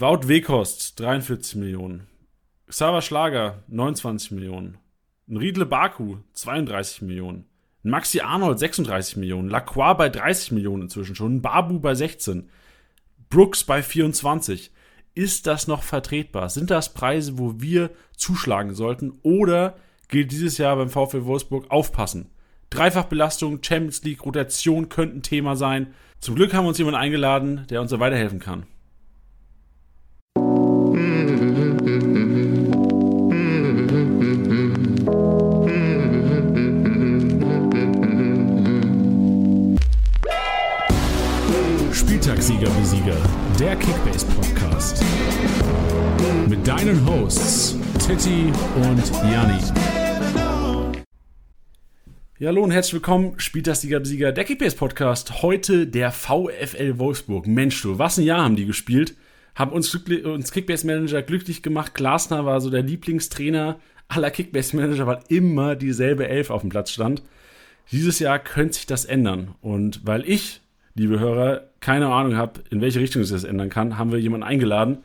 Wout Wekost, 43 Millionen. Xaver Schlager, 29 Millionen. Riedle Baku, 32 Millionen. Maxi Arnold, 36 Millionen. Lacroix bei 30 Millionen inzwischen schon. Babu bei 16. Brooks bei 24. Ist das noch vertretbar? Sind das Preise, wo wir zuschlagen sollten? Oder gilt dieses Jahr beim VfL Wolfsburg aufpassen? Dreifachbelastung, Champions League, Rotation könnten Thema sein. Zum Glück haben wir uns jemanden eingeladen, der uns da weiterhelfen kann. Spieltagssieger Besieger, der Kickbase Podcast. Mit deinen Hosts Titti und Janni. Ja, hallo und herzlich willkommen, Spieltagssieger Besieger, der Kickbase Podcast. Heute der VfL Wolfsburg. Mensch, du, was ein Jahr haben die gespielt. Haben uns, uns Kickbase Manager glücklich gemacht. Glasner war so der Lieblingstrainer aller Kickbase Manager, weil immer dieselbe Elf auf dem Platz stand. Dieses Jahr könnte sich das ändern. Und weil ich liebe Hörer, keine Ahnung habt, in welche Richtung sich das ändern kann, haben wir jemanden eingeladen,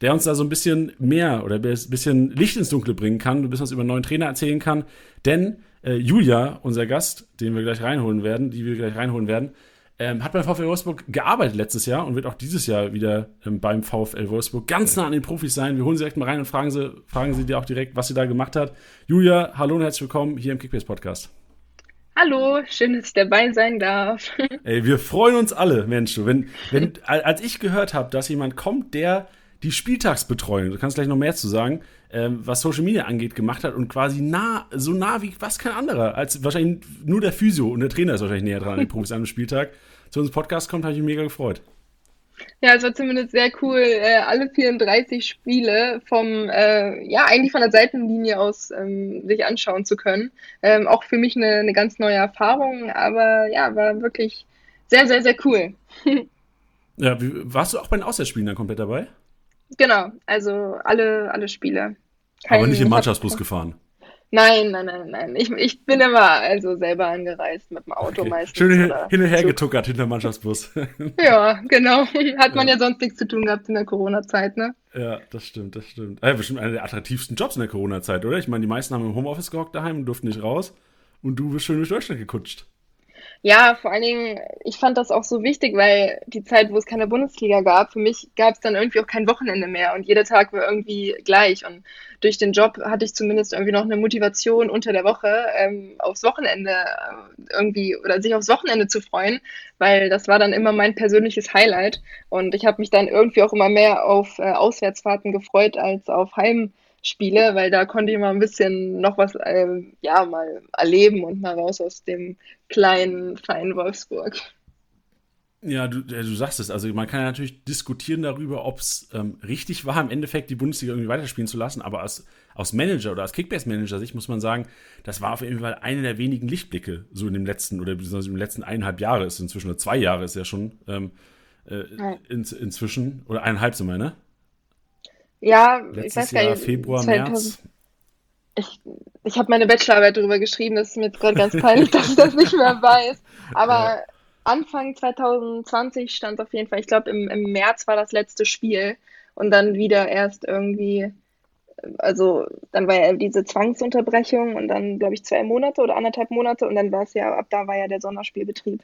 der uns da so ein bisschen mehr oder ein bisschen Licht ins Dunkle bringen kann, ein bisschen was über einen neuen Trainer erzählen kann. Denn äh, Julia, unser Gast, den wir gleich reinholen werden, die wir gleich reinholen werden, ähm, hat beim VfL Wolfsburg gearbeitet letztes Jahr und wird auch dieses Jahr wieder ähm, beim VfL Wolfsburg ganz nah an den Profis sein. Wir holen sie direkt mal rein und fragen sie, fragen sie dir auch direkt, was sie da gemacht hat. Julia, hallo und herzlich willkommen hier im Kickbase Podcast. Hallo, schön, dass ich dabei sein darf. Ey, wir freuen uns alle, Mensch. Wenn, wenn, als ich gehört habe, dass jemand kommt, der die Spieltagsbetreuung, du kannst gleich noch mehr zu sagen, ähm, was Social Media angeht, gemacht hat und quasi nah, so nah wie was kein anderer, als wahrscheinlich nur der Physio und der Trainer ist wahrscheinlich näher dran an den Profis an einem Spieltag, zu unserem Podcast kommt, habe ich mich mega gefreut. Ja, es war zumindest sehr cool, äh, alle 34 Spiele vom, äh, ja, eigentlich von der Seitenlinie aus ähm, sich anschauen zu können. Ähm, auch für mich eine, eine ganz neue Erfahrung, aber ja, war wirklich sehr, sehr, sehr cool. ja, wie, warst du auch bei den Auswärtsspielen dann komplett dabei? Genau, also alle, alle Spiele. Kein, aber nicht im Mannschaftsbus gefahren? Nein, nein, nein, nein. Ich, ich bin immer also selber angereist mit dem Auto okay. meistens. Schön hin, hin und her getuckert hinter Mannschaftsbus. ja, genau. Hat man ja. ja. sonst nichts zu tun gehabt in der Corona-Zeit, ne? Ja, das stimmt, das stimmt. Ja, bestimmt einer der attraktivsten Jobs in der Corona-Zeit, oder? Ich meine, die meisten haben im Homeoffice gehockt daheim und durften nicht raus. Und du bist schön durch Deutschland gekutscht. Ja, vor allen Dingen, ich fand das auch so wichtig, weil die Zeit, wo es keine Bundesliga gab, für mich gab es dann irgendwie auch kein Wochenende mehr und jeder Tag war irgendwie gleich. Und durch den Job hatte ich zumindest irgendwie noch eine Motivation unter der Woche ähm, aufs Wochenende äh, irgendwie oder sich aufs Wochenende zu freuen, weil das war dann immer mein persönliches Highlight. Und ich habe mich dann irgendwie auch immer mehr auf äh, Auswärtsfahrten gefreut als auf Heim. Spiele, weil da konnte ich mal ein bisschen noch was, äh, ja, mal erleben und mal raus aus dem kleinen, feinen Wolfsburg. Ja, du, du sagst es. Also man kann ja natürlich diskutieren darüber, ob es ähm, richtig war, im Endeffekt die Bundesliga irgendwie weiterspielen zu lassen. Aber aus, aus Manager oder aus Kickbase-Manager-Sicht muss man sagen, das war auf jeden Fall einer der wenigen Lichtblicke so in dem letzten oder besonders im letzten eineinhalb Jahre ist inzwischen oder zwei Jahre ist ja schon ähm, äh, in, inzwischen oder eineinhalb sind wir, ne? Ja, Letztes ich weiß gar nicht. Februar, 2000, März. Ich, ich habe meine Bachelorarbeit darüber geschrieben, das ist mir jetzt gerade ganz peinlich, dass ich das nicht mehr weiß. Aber ja. Anfang 2020 stand auf jeden Fall, ich glaube im, im März war das letzte Spiel und dann wieder erst irgendwie, also dann war ja diese Zwangsunterbrechung und dann glaube ich zwei Monate oder anderthalb Monate und dann war es ja, ab da war ja der Sonderspielbetrieb.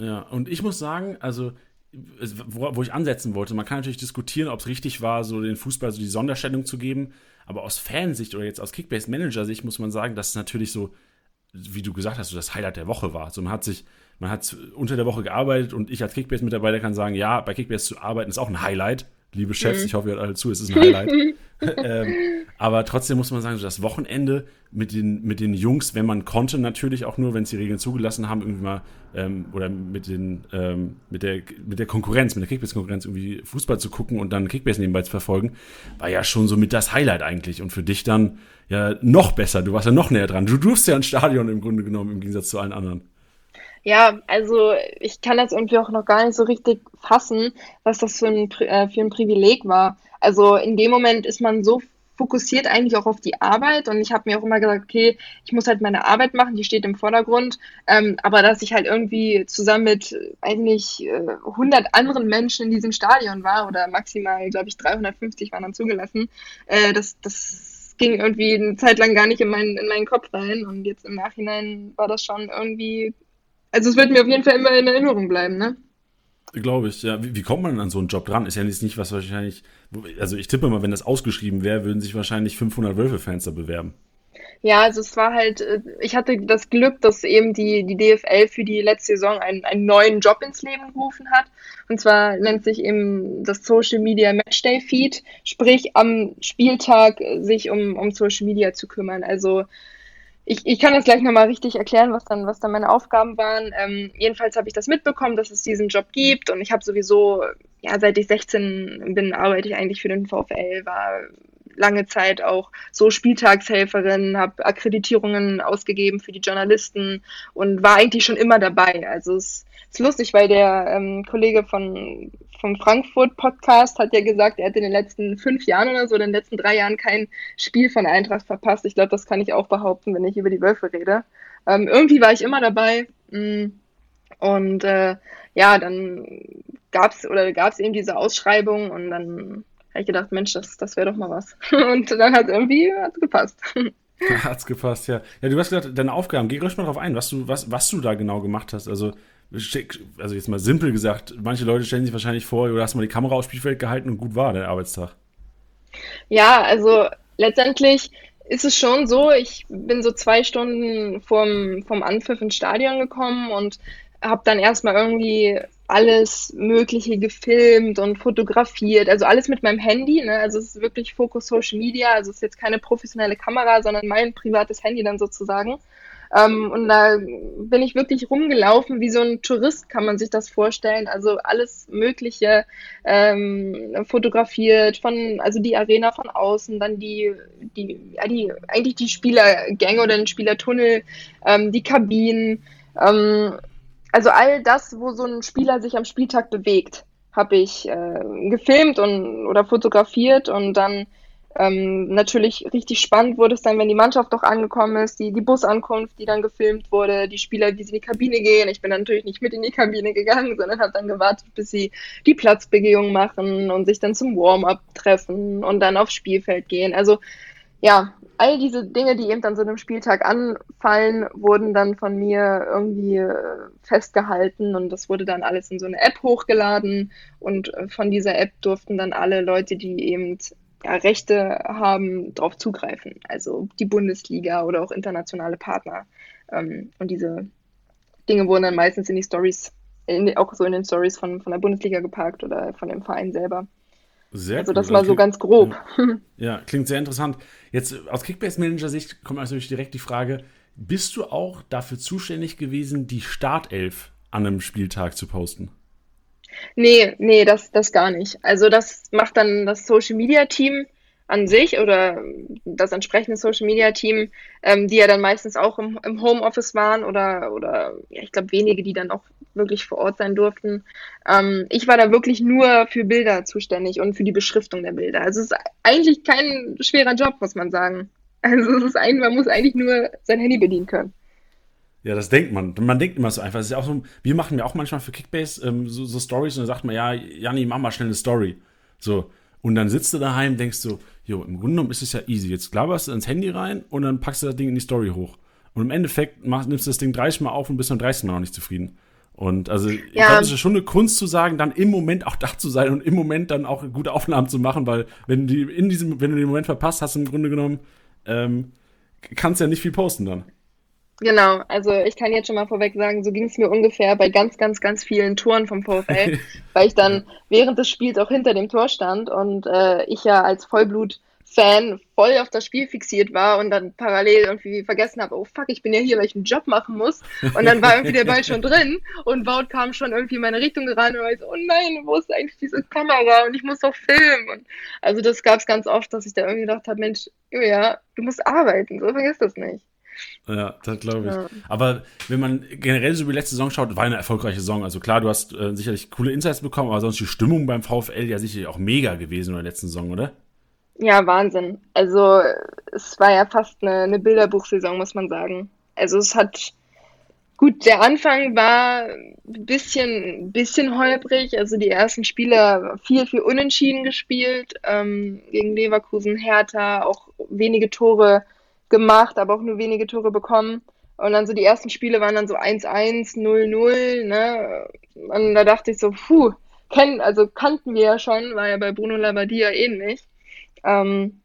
Ja, und ich muss sagen, also wo, wo ich ansetzen wollte, man kann natürlich diskutieren, ob es richtig war, so den Fußball so die Sonderstellung zu geben, aber aus Fansicht oder jetzt aus Kickbase-Manager-Sicht muss man sagen, dass es natürlich so, wie du gesagt hast, so das Highlight der Woche war. So man hat sich, man hat unter der Woche gearbeitet und ich als Kickbase-Mitarbeiter kann sagen, ja, bei Kickbase zu arbeiten ist auch ein Highlight liebe Chefs, mhm. ich hoffe, ihr hört alle zu, es ist ein Highlight. ähm, aber trotzdem muss man sagen, so das Wochenende mit den, mit den Jungs, wenn man konnte, natürlich auch nur, wenn es die Regeln zugelassen haben, irgendwie mal, ähm, oder mit den, ähm, mit der, mit der Konkurrenz, mit der Kickbase-Konkurrenz irgendwie Fußball zu gucken und dann Kickbase nebenbei zu verfolgen, war ja schon so mit das Highlight eigentlich. Und für dich dann ja noch besser, du warst ja noch näher dran. Du durfst ja ein Stadion im Grunde genommen, im Gegensatz zu allen anderen. Ja, also ich kann das irgendwie auch noch gar nicht so richtig fassen, was das für ein, äh, für ein Privileg war. Also in dem Moment ist man so fokussiert eigentlich auch auf die Arbeit und ich habe mir auch immer gesagt, okay, ich muss halt meine Arbeit machen, die steht im Vordergrund, ähm, aber dass ich halt irgendwie zusammen mit eigentlich äh, 100 anderen Menschen in diesem Stadion war oder maximal, glaube ich, 350 waren dann zugelassen, äh, das, das ging irgendwie eine Zeit lang gar nicht in meinen, in meinen Kopf rein und jetzt im Nachhinein war das schon irgendwie, also es wird mir auf jeden Fall immer in Erinnerung bleiben, ne? Glaube ich, ja. Wie, wie, kommt man an so einen Job dran? Ist ja jetzt nicht was wahrscheinlich, also ich tippe mal, wenn das ausgeschrieben wäre, würden sich wahrscheinlich 500 Wölfe-Fans da bewerben. Ja, also es war halt, äh, ich hatte das Glück, dass eben die, die DFL für die letzte Saison einen, einen neuen Job ins Leben gerufen hat. Und zwar nennt sich eben das Social Media Matchday Feed, sprich am Spieltag sich um, um Social Media zu kümmern. Also ich, ich kann das gleich nochmal richtig erklären, was dann, was dann meine Aufgaben waren. Ähm, jedenfalls habe ich das mitbekommen, dass es diesen Job gibt und ich habe sowieso, ja, seit ich 16 bin, arbeite ich eigentlich für den VfL, war lange Zeit auch so Spieltagshelferin, habe Akkreditierungen ausgegeben für die Journalisten und war eigentlich schon immer dabei. Also es ist lustig, weil der ähm, Kollege von vom Frankfurt Podcast hat ja gesagt, er hat in den letzten fünf Jahren oder so, in den letzten drei Jahren kein Spiel von Eintracht verpasst. Ich glaube, das kann ich auch behaupten, wenn ich über die Wölfe rede. Ähm, irgendwie war ich immer dabei. Mm, und äh, ja, dann gab's oder gab's eben diese Ausschreibung und dann habe ich gedacht, Mensch, das, das wäre doch mal was. Und dann hat irgendwie hat's gepasst. Hat's gepasst, ja. Ja, du hast gesagt, deine Aufgaben, geh ruhig mal drauf ein, was du, was, was du da genau gemacht hast. Also, also jetzt mal simpel gesagt, manche Leute stellen sich wahrscheinlich vor, du hast mal die Kamera aufs Spielfeld gehalten und gut war der Arbeitstag. Ja, also letztendlich ist es schon so, ich bin so zwei Stunden vom, vom Anpfiff ins Stadion gekommen und habe dann erstmal irgendwie alles Mögliche gefilmt und fotografiert, also alles mit meinem Handy. Ne? Also es ist wirklich Fokus Social Media, also es ist jetzt keine professionelle Kamera, sondern mein privates Handy dann sozusagen. Ähm, und da bin ich wirklich rumgelaufen, wie so ein Tourist kann man sich das vorstellen. Also alles Mögliche ähm, fotografiert, von, also die Arena von außen, dann die, die, ja, die, eigentlich die Spielergänge oder den Spielertunnel, ähm, die Kabinen. Ähm, also all das, wo so ein Spieler sich am Spieltag bewegt, habe ich äh, gefilmt und oder fotografiert und dann ähm, natürlich richtig spannend wurde es dann, wenn die Mannschaft doch angekommen ist, die, die Busankunft, die dann gefilmt wurde, die Spieler, wie sie in die Kabine gehen. Ich bin natürlich nicht mit in die Kabine gegangen, sondern habe dann gewartet, bis sie die Platzbegehung machen und sich dann zum Warm-up treffen und dann aufs Spielfeld gehen. Also ja, all diese Dinge, die eben an so einem Spieltag anfallen, wurden dann von mir irgendwie äh, festgehalten und das wurde dann alles in so eine App hochgeladen und äh, von dieser App durften dann alle Leute, die eben ja, Rechte haben, darauf zugreifen. Also die Bundesliga oder auch internationale Partner. Ähm, und diese Dinge wurden dann meistens in die Stories, auch so in den Stories von, von der Bundesliga geparkt oder von dem Verein selber. Sehr also das cool. mal so ganz grob. Ja, klingt sehr interessant. Jetzt aus Kickbase-Manager-Sicht kommt also direkt die Frage, bist du auch dafür zuständig gewesen, die Startelf an einem Spieltag zu posten? Nee, nee, das, das gar nicht. Also das macht dann das Social Media Team an sich oder das entsprechende Social Media Team, ähm, die ja dann meistens auch im, im Homeoffice waren oder, oder ja, ich glaube wenige, die dann auch wirklich vor Ort sein durften. Ähm, ich war da wirklich nur für Bilder zuständig und für die Beschriftung der Bilder. Also es ist eigentlich kein schwerer Job, muss man sagen. Also es ist ein, man muss eigentlich nur sein Handy bedienen können. Ja, das denkt man. Man denkt immer so einfach. Es ist ja auch so, wir machen ja auch manchmal für Kickbase ähm, so, so Stories und dann sagt man, ja, Janni, mach mal schnell eine Story. So. Und dann sitzt du daheim, denkst du, jo, im Grunde genommen ist es ja easy. Jetzt glaberst du ins Handy rein und dann packst du das Ding in die Story hoch. Und im Endeffekt machst, nimmst du das Ding 30 Mal auf und bist beim 30 Mal noch nicht zufrieden. Und also ich ja. glaube, es ist schon eine Kunst zu sagen, dann im Moment auch da zu sein und im Moment dann auch gute Aufnahmen zu machen, weil wenn du in diesem, wenn du den Moment verpasst hast, im Grunde genommen, ähm, kannst du ja nicht viel posten dann. Genau, also ich kann jetzt schon mal vorweg sagen, so ging es mir ungefähr bei ganz, ganz, ganz vielen Toren vom VfL, weil ich dann während des Spiels auch hinter dem Tor stand und äh, ich ja als Vollblut-Fan voll auf das Spiel fixiert war und dann parallel irgendwie vergessen habe, oh fuck, ich bin ja hier, weil ich einen Job machen muss. Und dann war irgendwie der Ball schon drin und Wout kam schon irgendwie in meine Richtung gerannt und war so, oh nein, wo ist eigentlich diese Kamera und ich muss doch filmen. Und also das gab es ganz oft, dass ich da irgendwie gedacht habe, Mensch, ja, du musst arbeiten, so vergiss das nicht. Ja, das glaube ich. Ja. Aber wenn man generell so über die letzte Saison schaut, war eine erfolgreiche Saison. Also klar, du hast äh, sicherlich coole Insights bekommen, aber sonst die Stimmung beim VfL ja sicherlich auch mega gewesen in der letzten Saison, oder? Ja, Wahnsinn. Also es war ja fast eine, eine Bilderbuchsaison, muss man sagen. Also es hat gut, der Anfang war ein bisschen, bisschen holprig. Also die ersten Spiele viel, viel unentschieden gespielt. Ähm, gegen Leverkusen, Hertha, auch wenige Tore gemacht, aber auch nur wenige Tore bekommen. Und dann so die ersten Spiele waren dann so 1-1, 0-0, ne? Und da dachte ich so, puh, kennen, also kannten wir ja schon, war ja bei Bruno Labbadia ähnlich. Ähm,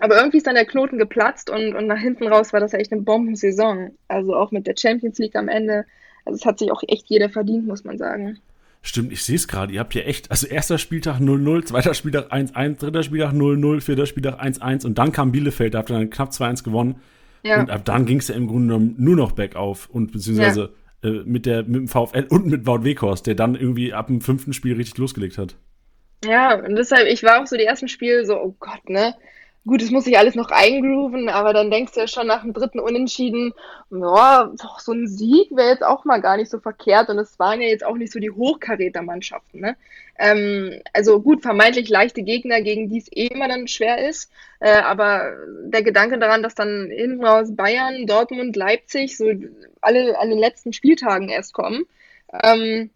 aber irgendwie ist dann der Knoten geplatzt und, und nach hinten raus war das ja echt eine Bombensaison. Also auch mit der Champions League am Ende. Also es hat sich auch echt jeder verdient, muss man sagen. Stimmt, ich sehe es gerade. Ihr habt ja echt, also erster Spieltag 0-0, zweiter Spieltag 1-1, dritter Spieltag 0-0, vierter Spieltag 1-1 und dann kam Bielefeld, da habt ihr dann knapp 2-1 gewonnen. Ja. Und ab dann ging es ja im Grunde genommen nur noch bergauf und beziehungsweise ja. äh, mit, der, mit dem VfL und mit Wout Weghorst, der dann irgendwie ab dem fünften Spiel richtig losgelegt hat. Ja, und deshalb, ich war auch so die ersten Spiele so, oh Gott, ne? Gut, es muss sich alles noch eingrooven, aber dann denkst du ja schon nach dem dritten Unentschieden, ja, so ein Sieg wäre jetzt auch mal gar nicht so verkehrt und es waren ja jetzt auch nicht so die Hochkarätermannschaften. Ne? Ähm, also gut, vermeintlich leichte Gegner, gegen die es eh immer dann schwer ist, äh, aber der Gedanke daran, dass dann hinten raus Bayern, Dortmund, Leipzig so alle an den letzten Spieltagen erst kommen, ähm,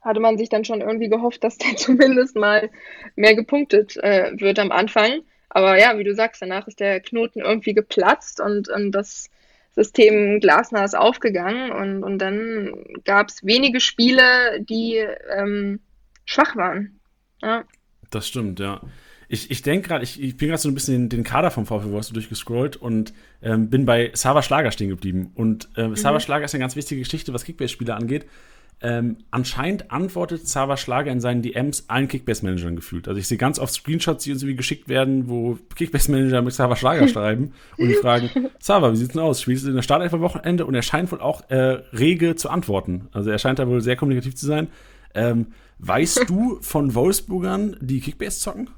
hatte man sich dann schon irgendwie gehofft, dass der zumindest mal mehr gepunktet äh, wird am Anfang. Aber ja, wie du sagst, danach ist der Knoten irgendwie geplatzt und, und das System Glasner ist aufgegangen und, und dann gab es wenige Spiele, die ähm, schwach waren. Ja. Das stimmt, ja. Ich, ich denke gerade, ich, ich bin gerade so ein bisschen den, den Kader vom VfL Wolfsburg durchgescrollt und ähm, bin bei Sava Schlager stehen geblieben. Und äh, mhm. Sava Schlager ist eine ganz wichtige Geschichte, was Kickbase-Spieler angeht. Ähm, anscheinend antwortet Xaver Schlager in seinen DMs allen Kickbase-Managern gefühlt. Also ich sehe ganz oft Screenshots, die uns irgendwie geschickt werden, wo Kickbase-Manager mit Xaver Schlager schreiben und die fragen, Xaver, wie sieht's denn aus? Spielst du in der Startelf am Wochenende? Und er scheint wohl auch äh, rege zu antworten. Also er scheint da wohl sehr kommunikativ zu sein. Ähm, weißt du von Wolfsburgern, die Kickbase zocken?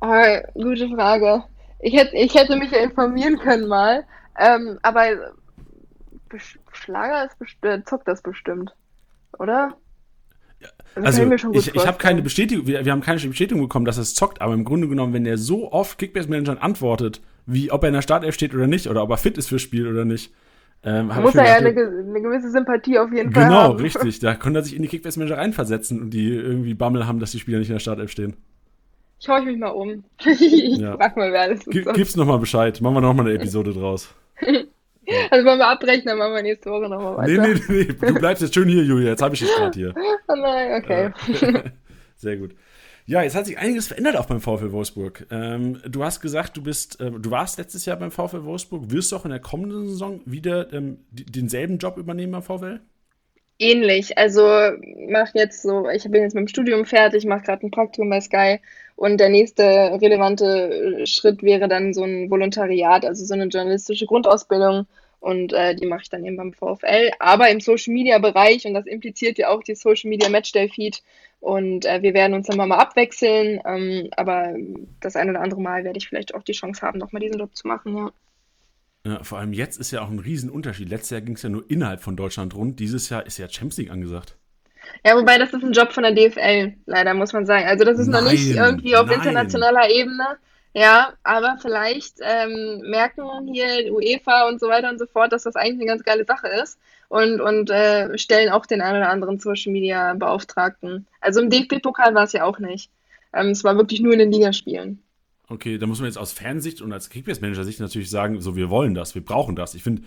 Oh, gute Frage. Ich hätte, ich hätte mich ja informieren können mal. Ähm, aber Schlager ist bestimmt, zockt das bestimmt, oder? Also, also ich, ich habe keine Bestätigung, wir, wir, haben keine Bestätigung bekommen, dass es zockt, aber im Grunde genommen, wenn er so oft Kickbase-Managern antwortet, wie ob er in der Startelf steht oder nicht, oder ob er fit ist fürs Spiel oder nicht, ähm, muss er ja eine, eine, gewisse Sympathie auf jeden genau, Fall haben. Genau, richtig. Da konnte er sich in die Kickbase-Manager reinversetzen und die irgendwie Bammel haben, dass die Spieler nicht in der Startelf stehen. Ich schaue mich mal um. ich ja. frag mal, wer alles ist. Gib's nochmal Bescheid. Machen wir nochmal eine Episode draus. Also wollen wir abbrechen, dann machen wir nächste Woche nochmal weiter. Nee, nee, nee, du bleibst jetzt schön hier, Julia. Jetzt habe ich dich gerade hier. Oh nein, okay. Sehr gut. Ja, jetzt hat sich einiges verändert auch beim VfL Wolfsburg. Ähm, du hast gesagt, du bist, äh, du warst letztes Jahr beim VfL Wolfsburg. Wirst du auch in der kommenden Saison wieder ähm, denselben Job übernehmen beim VfL? Ähnlich. Also mache jetzt so, ich bin jetzt mit dem Studium fertig, mache gerade ein Praktikum bei Sky und der nächste relevante Schritt wäre dann so ein Volontariat, also so eine journalistische Grundausbildung und äh, die mache ich dann eben beim VfL, aber im Social Media Bereich und das impliziert ja auch die Social Media Matchday Feed und äh, wir werden uns dann mal abwechseln, ähm, aber das ein oder andere Mal werde ich vielleicht auch die Chance haben, nochmal diesen Job zu machen, ja. Ja, vor allem jetzt ist ja auch ein Riesenunterschied. Letztes Jahr ging es ja nur innerhalb von Deutschland rund. Dieses Jahr ist ja Champions League angesagt. Ja, wobei das ist ein Job von der DFL, leider muss man sagen. Also das ist nein, noch nicht irgendwie auf nein. internationaler Ebene. Ja, aber vielleicht ähm, merken hier UEFA und so weiter und so fort, dass das eigentlich eine ganz geile Sache ist und, und äh, stellen auch den einen oder anderen Social Media Beauftragten. Also im DFB-Pokal war es ja auch nicht. Ähm, es war wirklich nur in den Ligaspielen. Okay, da muss man jetzt aus Fansicht und als Kickbase-Manager-Sicht natürlich sagen, so wir wollen das, wir brauchen das. Ich finde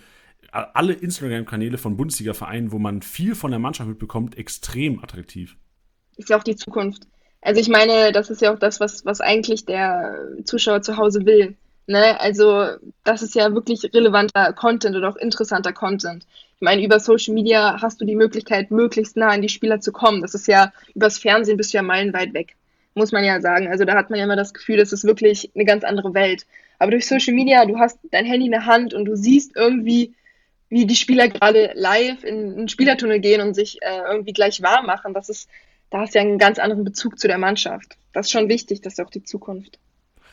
alle Instagram-Kanäle von Bundesliga-Vereinen, wo man viel von der Mannschaft mitbekommt, extrem attraktiv. Ist ja auch die Zukunft. Also ich meine, das ist ja auch das, was, was eigentlich der Zuschauer zu Hause will. Ne? Also das ist ja wirklich relevanter Content oder auch interessanter Content. Ich meine, über Social Media hast du die Möglichkeit, möglichst nah an die Spieler zu kommen. Das ist ja, übers Fernsehen bist du ja meilenweit weg, muss man ja sagen. Also da hat man ja immer das Gefühl, das ist wirklich eine ganz andere Welt. Aber durch Social Media, du hast dein Handy in der Hand und du siehst irgendwie, wie die Spieler gerade live in einen Spielertunnel gehen und sich äh, irgendwie gleich warm machen. Das ist, da hast du ja einen ganz anderen Bezug zu der Mannschaft. Das ist schon wichtig, das ist auch die Zukunft.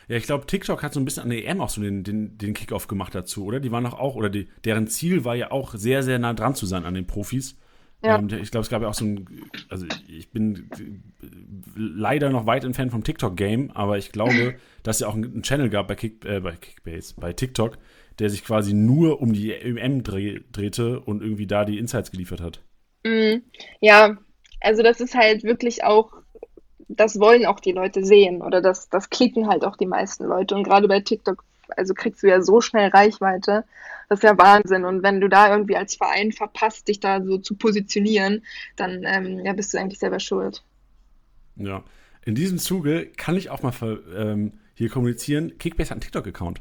Ja, ich glaube, TikTok hat so ein bisschen an der EM auch so den, den, den Kickoff gemacht dazu, oder? Die waren doch auch, oder die, deren Ziel war ja auch sehr, sehr nah dran zu sein an den Profis. Ja. Ähm, ich glaube, es gab ja auch so ein, also ich bin leider noch weit entfernt vom TikTok-Game, aber ich glaube, dass es ja auch einen Channel gab bei, Kick, äh, bei Kickbase, bei TikTok, der sich quasi nur um die EM dreh, drehte und irgendwie da die Insights geliefert hat. Mhm. Ja, also das ist halt wirklich auch, das wollen auch die Leute sehen oder das, das klicken halt auch die meisten Leute. Und gerade bei TikTok, also kriegst du ja so schnell Reichweite. Das ist ja Wahnsinn. Und wenn du da irgendwie als Verein verpasst, dich da so zu positionieren, dann ähm, ja, bist du eigentlich selber schuld. Ja. In diesem Zuge kann ich auch mal ähm, hier kommunizieren, Kickbase hat einen TikTok-Account.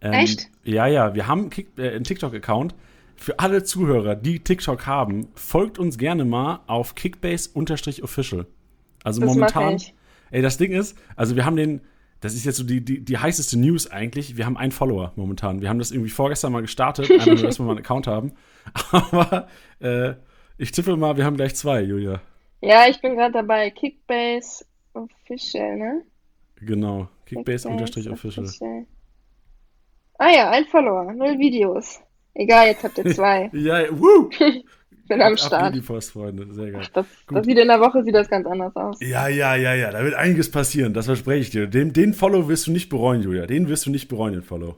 Ähm, Echt? Ja, ja, wir haben äh, einen TikTok-Account. Für alle Zuhörer, die TikTok haben, folgt uns gerne mal auf Kickbase-official. Also das momentan. Ey, das Ding ist, also wir haben den, das ist jetzt so die, die, die heißeste News eigentlich. Wir haben einen Follower momentan. Wir haben das irgendwie vorgestern mal gestartet, einfach nur, dass wir mal einen Account haben. Aber äh, ich tippe mal, wir haben gleich zwei, Julia. Ja, ich bin gerade dabei. Kickbase Official, ne? Genau. Kickbase-Official. Kickbase Ah ja, ein Follower, null Videos. Egal, jetzt habt ihr zwei. ja, woo! bin am Start. die Post, Freunde. Sehr geil. Das, das, sieht in der Woche sieht das ganz anders aus. Ja, ja, ja, ja. Da wird einiges passieren. Das verspreche ich dir. Den, den Follow wirst du nicht bereuen, Julia. Den wirst du nicht bereuen, den Follow.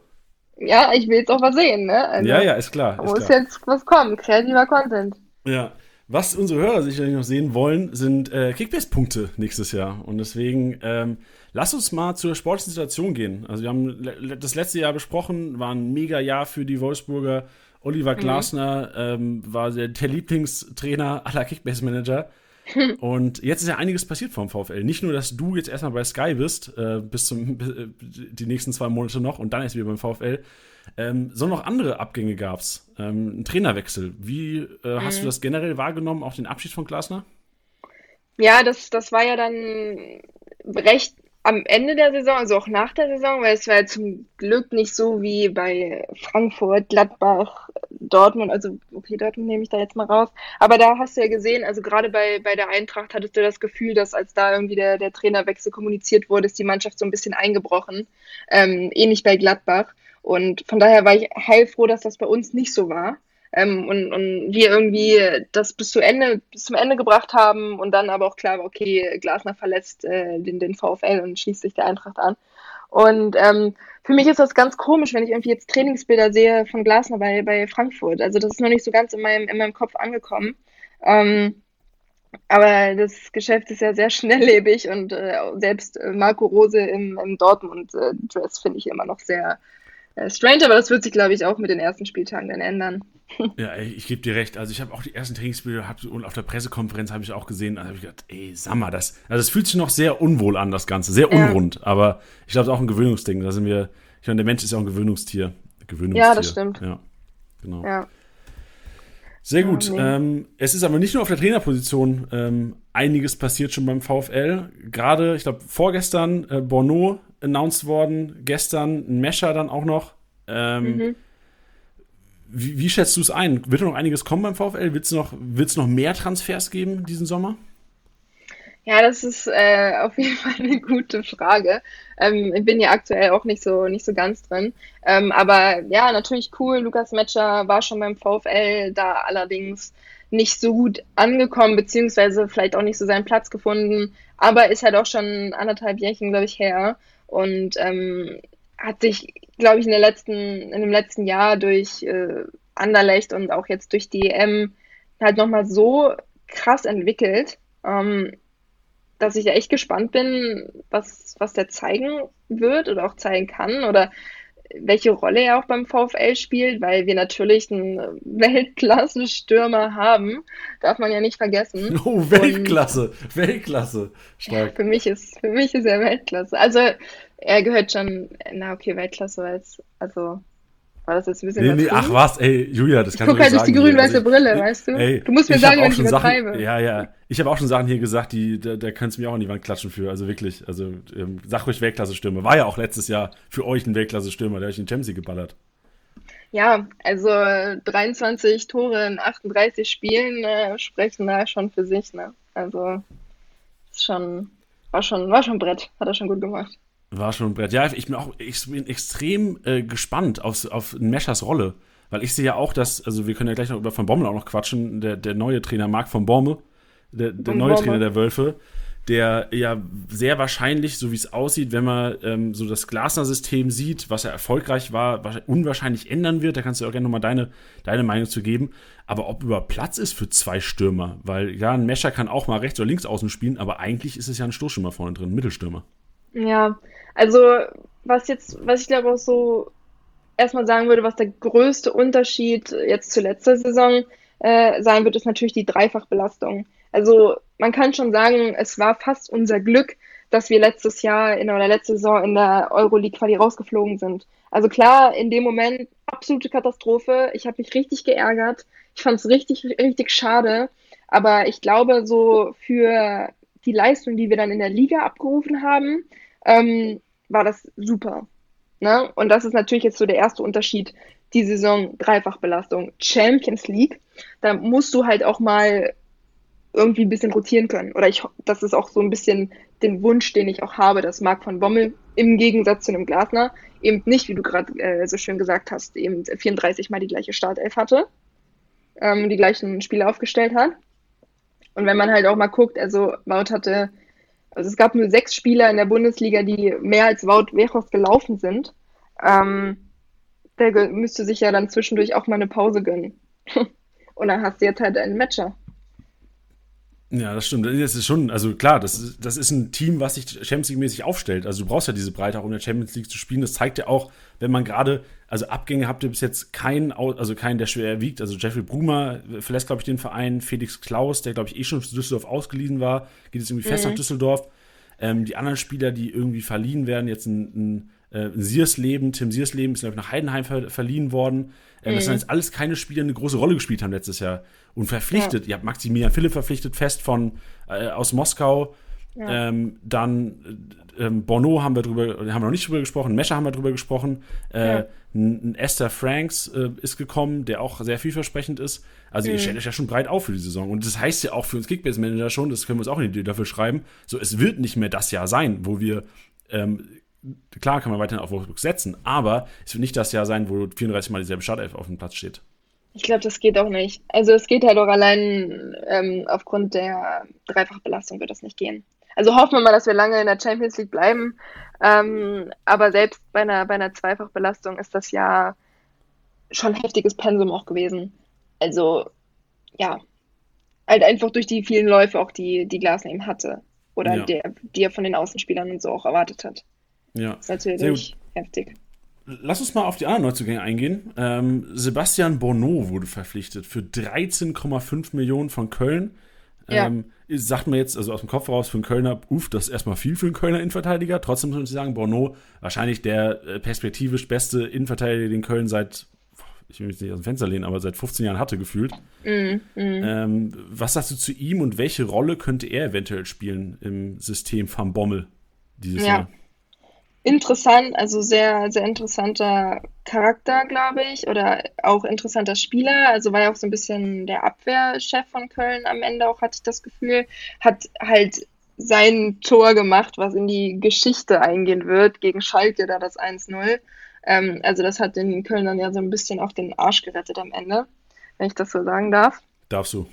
Ja, ich will jetzt auch was sehen, ne? Also, ja, ja, ist klar. Da muss jetzt was kommen. Kreativer Content. Ja. Was unsere Hörer sicherlich noch sehen wollen, sind äh, Kickbase-Punkte nächstes Jahr. Und deswegen ähm, lass uns mal zur sportlichen Situation gehen. Also wir haben das letzte Jahr besprochen, war ein mega Jahr für die Wolfsburger. Oliver mhm. Glasner mhm. ähm, war der, der, Lieblingstrainer aller Kickbase-Manager. Und jetzt ist ja einiges passiert vom VfL. Nicht nur, dass du jetzt erstmal bei Sky bist, äh, bis zum äh, die nächsten zwei Monate noch und dann erst wieder beim VfL, ähm, sondern auch andere Abgänge gab es. Ähm, ein Trainerwechsel. Wie äh, mhm. hast du mhm. das generell wahrgenommen, auch den Abschied von Glasner? Ja, das, das war ja dann recht am Ende der Saison, also auch nach der Saison, weil es war ja zum Glück nicht so wie bei Frankfurt, Gladbach, Dortmund, also okay, Dortmund nehme ich da jetzt mal raus, aber da hast du ja gesehen, also gerade bei, bei der Eintracht hattest du das Gefühl, dass als da irgendwie der, der Trainerwechsel kommuniziert wurde, ist die Mannschaft so ein bisschen eingebrochen, ähm, ähnlich bei Gladbach und von daher war ich heilfroh, dass das bei uns nicht so war. Ähm, und, und wir irgendwie das bis, zu Ende, bis zum Ende gebracht haben und dann aber auch klar war, okay, Glasner verlässt äh, den, den VfL und schließt sich der Eintracht an. Und ähm, für mich ist das ganz komisch, wenn ich irgendwie jetzt Trainingsbilder sehe von Glasner bei, bei Frankfurt. Also das ist noch nicht so ganz in meinem, in meinem Kopf angekommen. Ähm, aber das Geschäft ist ja sehr schnelllebig und äh, selbst äh, Marco Rose im, im Dortmund-Dress äh, finde ich immer noch sehr, äh, strange, aber das wird sich, glaube ich, auch mit den ersten Spieltagen dann ändern. Ja, ich gebe dir recht. Also ich habe auch die ersten Trainingsbilder hab, und auf der Pressekonferenz habe ich auch gesehen, da habe ich gedacht, ey, sag mal, das, also es fühlt sich noch sehr unwohl an, das Ganze, sehr unrund. Ja. Aber ich glaube, es ist auch ein Gewöhnungsding. Da sind wir, ich meine, der Mensch ist ja auch ein Gewöhnungstier. Gewöhnungstier. Ja, das stimmt. Ja, genau. Ja. Sehr gut. Ja, nee. ähm, es ist aber nicht nur auf der Trainerposition ähm, einiges passiert schon beim VfL. Gerade, ich glaube, vorgestern äh, Bono announced worden, gestern ein Mescher dann auch noch. Ähm, mhm. Wie, wie, schätzt du es ein? Wird noch einiges kommen beim VfL? Wird es noch, noch mehr Transfers geben diesen Sommer? Ja, das ist äh, auf jeden Fall eine gute Frage. Ähm, ich bin ja aktuell auch nicht so nicht so ganz drin. Ähm, aber ja, natürlich cool. Lukas Metscher war schon beim VfL, da allerdings nicht so gut angekommen, beziehungsweise vielleicht auch nicht so seinen Platz gefunden. Aber ist halt auch schon anderthalb Jährchen, glaube ich, her und ähm, hat sich, glaube ich, in, der letzten, in dem letzten Jahr durch äh, Anderlecht und auch jetzt durch die EM halt nochmal so krass entwickelt, ähm, dass ich echt gespannt bin, was, was der zeigen wird oder auch zeigen kann oder welche Rolle er auch beim VfL spielt, weil wir natürlich einen Weltklasse-Stürmer haben. Darf man ja nicht vergessen. Oh, Weltklasse, Und, Weltklasse. Stark. Für mich ist, für mich ist er Weltklasse. Also, er gehört schon, na okay, Weltklasse, es, also, war das jetzt ein bisschen. Nee, nee, ach was, ey, Julia, das kann ich guck halt durch die grün-weiße Brille, weißt du? Ey, du musst mir sagen, wenn ich übertreibe. Sachen, ja, ja. Ich habe auch schon Sachen hier gesagt, die, da, da kannst du mir auch an die Wand klatschen für. Also wirklich, also ähm, sag ruhig Weltklasse-Stürmer. War ja auch letztes Jahr für euch ein Weltklasse-Stürmer, der euch in Champions geballert. Ja, also 23 Tore in 38 Spielen äh, sprechen da schon für sich, ne? Also ist schon, war schon, war schon Brett, hat er schon gut gemacht. War schon ein Brett. Ja, ich bin auch ich bin extrem äh, gespannt auf, auf Meschers Rolle. weil ich sehe ja auch, dass, also wir können ja gleich noch über Van Bommel auch noch quatschen, der, der neue Trainer Marc von Bommel, der, der neue. Trainer der Wölfe, der ja sehr wahrscheinlich, so wie es aussieht, wenn man ähm, so das Glasner-System sieht, was ja erfolgreich war, unwahrscheinlich ändern wird. Da kannst du auch gerne nochmal deine, deine Meinung zu geben. Aber ob über Platz ist für zwei Stürmer, weil ja, ein Mescher kann auch mal rechts oder links außen spielen, aber eigentlich ist es ja ein Stoßstürmer vorne drin, ein Mittelstürmer. Ja, also was jetzt, was ich glaube auch so erstmal sagen würde, was der größte Unterschied jetzt zur letzter Saison äh, sein wird, ist natürlich die Dreifachbelastung. Also man kann schon sagen, es war fast unser Glück, dass wir letztes Jahr in oder letzte Saison in der Euroleague quasi rausgeflogen sind. Also klar, in dem Moment absolute Katastrophe. Ich habe mich richtig geärgert. Ich fand es richtig, richtig schade. Aber ich glaube, so für die Leistung, die wir dann in der Liga abgerufen haben, ähm, war das super. Ne? Und das ist natürlich jetzt so der erste Unterschied. Die Saison Dreifachbelastung Champions League. Da musst du halt auch mal irgendwie ein bisschen rotieren können. Oder ich, das ist auch so ein bisschen den Wunsch, den ich auch habe, dass Marc von Bommel im Gegensatz zu einem Glasner eben nicht, wie du gerade äh, so schön gesagt hast, eben 34 mal die gleiche Startelf hatte, ähm, die gleichen Spiele aufgestellt hat. Und wenn man halt auch mal guckt, also Wout hatte, also es gab nur sechs Spieler in der Bundesliga, die mehr als Wout Wechos gelaufen sind. Ähm, der müsste sich ja dann zwischendurch auch mal eine Pause gönnen. Und dann hast du jetzt halt einen Matcher. Ja, das stimmt. Das ist schon, also klar, das ist, das ist ein Team, was sich Champions League-mäßig aufstellt. Also du brauchst ja diese Breite auch in der Champions League zu spielen. Das zeigt ja auch, wenn man gerade, also Abgänge habt ihr bis jetzt keinen, also keinen, der schwer wiegt. Also Jeffrey Brumer verlässt, glaube ich, den Verein. Felix Klaus, der, glaube ich, eh schon für Düsseldorf ausgeliehen war, geht jetzt irgendwie fest mhm. nach Düsseldorf. Ähm, die anderen Spieler, die irgendwie verliehen werden, jetzt ein, ein, äh, Siersleben, Tim Siersleben ist, glaube ich, nach Heidenheim ver verliehen worden. Ähm, mhm. Das sind jetzt alles keine Spieler, die eine große Rolle gespielt haben letztes Jahr und verpflichtet. Ja. Ihr habt Maximilian Philipp verpflichtet, fest von äh, aus Moskau. Ja. Ähm, dann äh, ähm, Bono haben wir drüber, haben wir noch nicht drüber gesprochen, Mescher haben wir drüber gesprochen. Äh, ja. ein, Esther Franks äh, ist gekommen, der auch sehr vielversprechend ist. Also mhm. ihr stellt euch ja schon breit auf für die Saison. Und das heißt ja auch für uns Kickbase-Manager schon, das können wir uns auch in die dafür schreiben, so es wird nicht mehr das Jahr sein, wo wir ähm, klar kann man weiterhin auf Wolfsburg setzen, aber es wird nicht das Jahr sein, wo 34 Mal dieselbe Startelf auf dem Platz steht. Ich glaube, das geht auch nicht. Also es geht halt auch allein ähm, aufgrund der Dreifachbelastung wird das nicht gehen. Also hoffen wir mal, dass wir lange in der Champions League bleiben. Ähm, aber selbst bei einer, bei einer Zweifachbelastung ist das ja schon heftiges Pensum auch gewesen. Also ja, halt einfach durch die vielen Läufe auch, die, die Glasner eben hatte. Oder ja. der, die er von den Außenspielern und so auch erwartet hat. Ja. Das ist natürlich heftig. Lass uns mal auf die anderen Neuzugänge eingehen. Ähm, Sebastian Bonneau wurde verpflichtet für 13,5 Millionen von Köln. Ja. Ähm, sagt man jetzt, also aus dem Kopf raus, für einen Kölner, uff, das ist erstmal viel für einen Kölner Innenverteidiger. Trotzdem muss man sagen, Bonneau wahrscheinlich der äh, perspektivisch beste Innenverteidiger, den Köln seit, ich will mich nicht aus dem Fenster lehnen, aber seit 15 Jahren hatte gefühlt. Mm, mm. Ähm, was sagst du zu ihm und welche Rolle könnte er eventuell spielen im System Van Bommel dieses ja. Jahr? Interessant, also sehr, sehr interessanter Charakter, glaube ich, oder auch interessanter Spieler. Also war ja auch so ein bisschen der Abwehrchef von Köln am Ende auch, hatte ich das Gefühl. Hat halt sein Tor gemacht, was in die Geschichte eingehen wird, gegen Schalke da das 1-0. Ähm, also das hat den Kölnern ja so ein bisschen auch den Arsch gerettet am Ende, wenn ich das so sagen darf. Darfst du.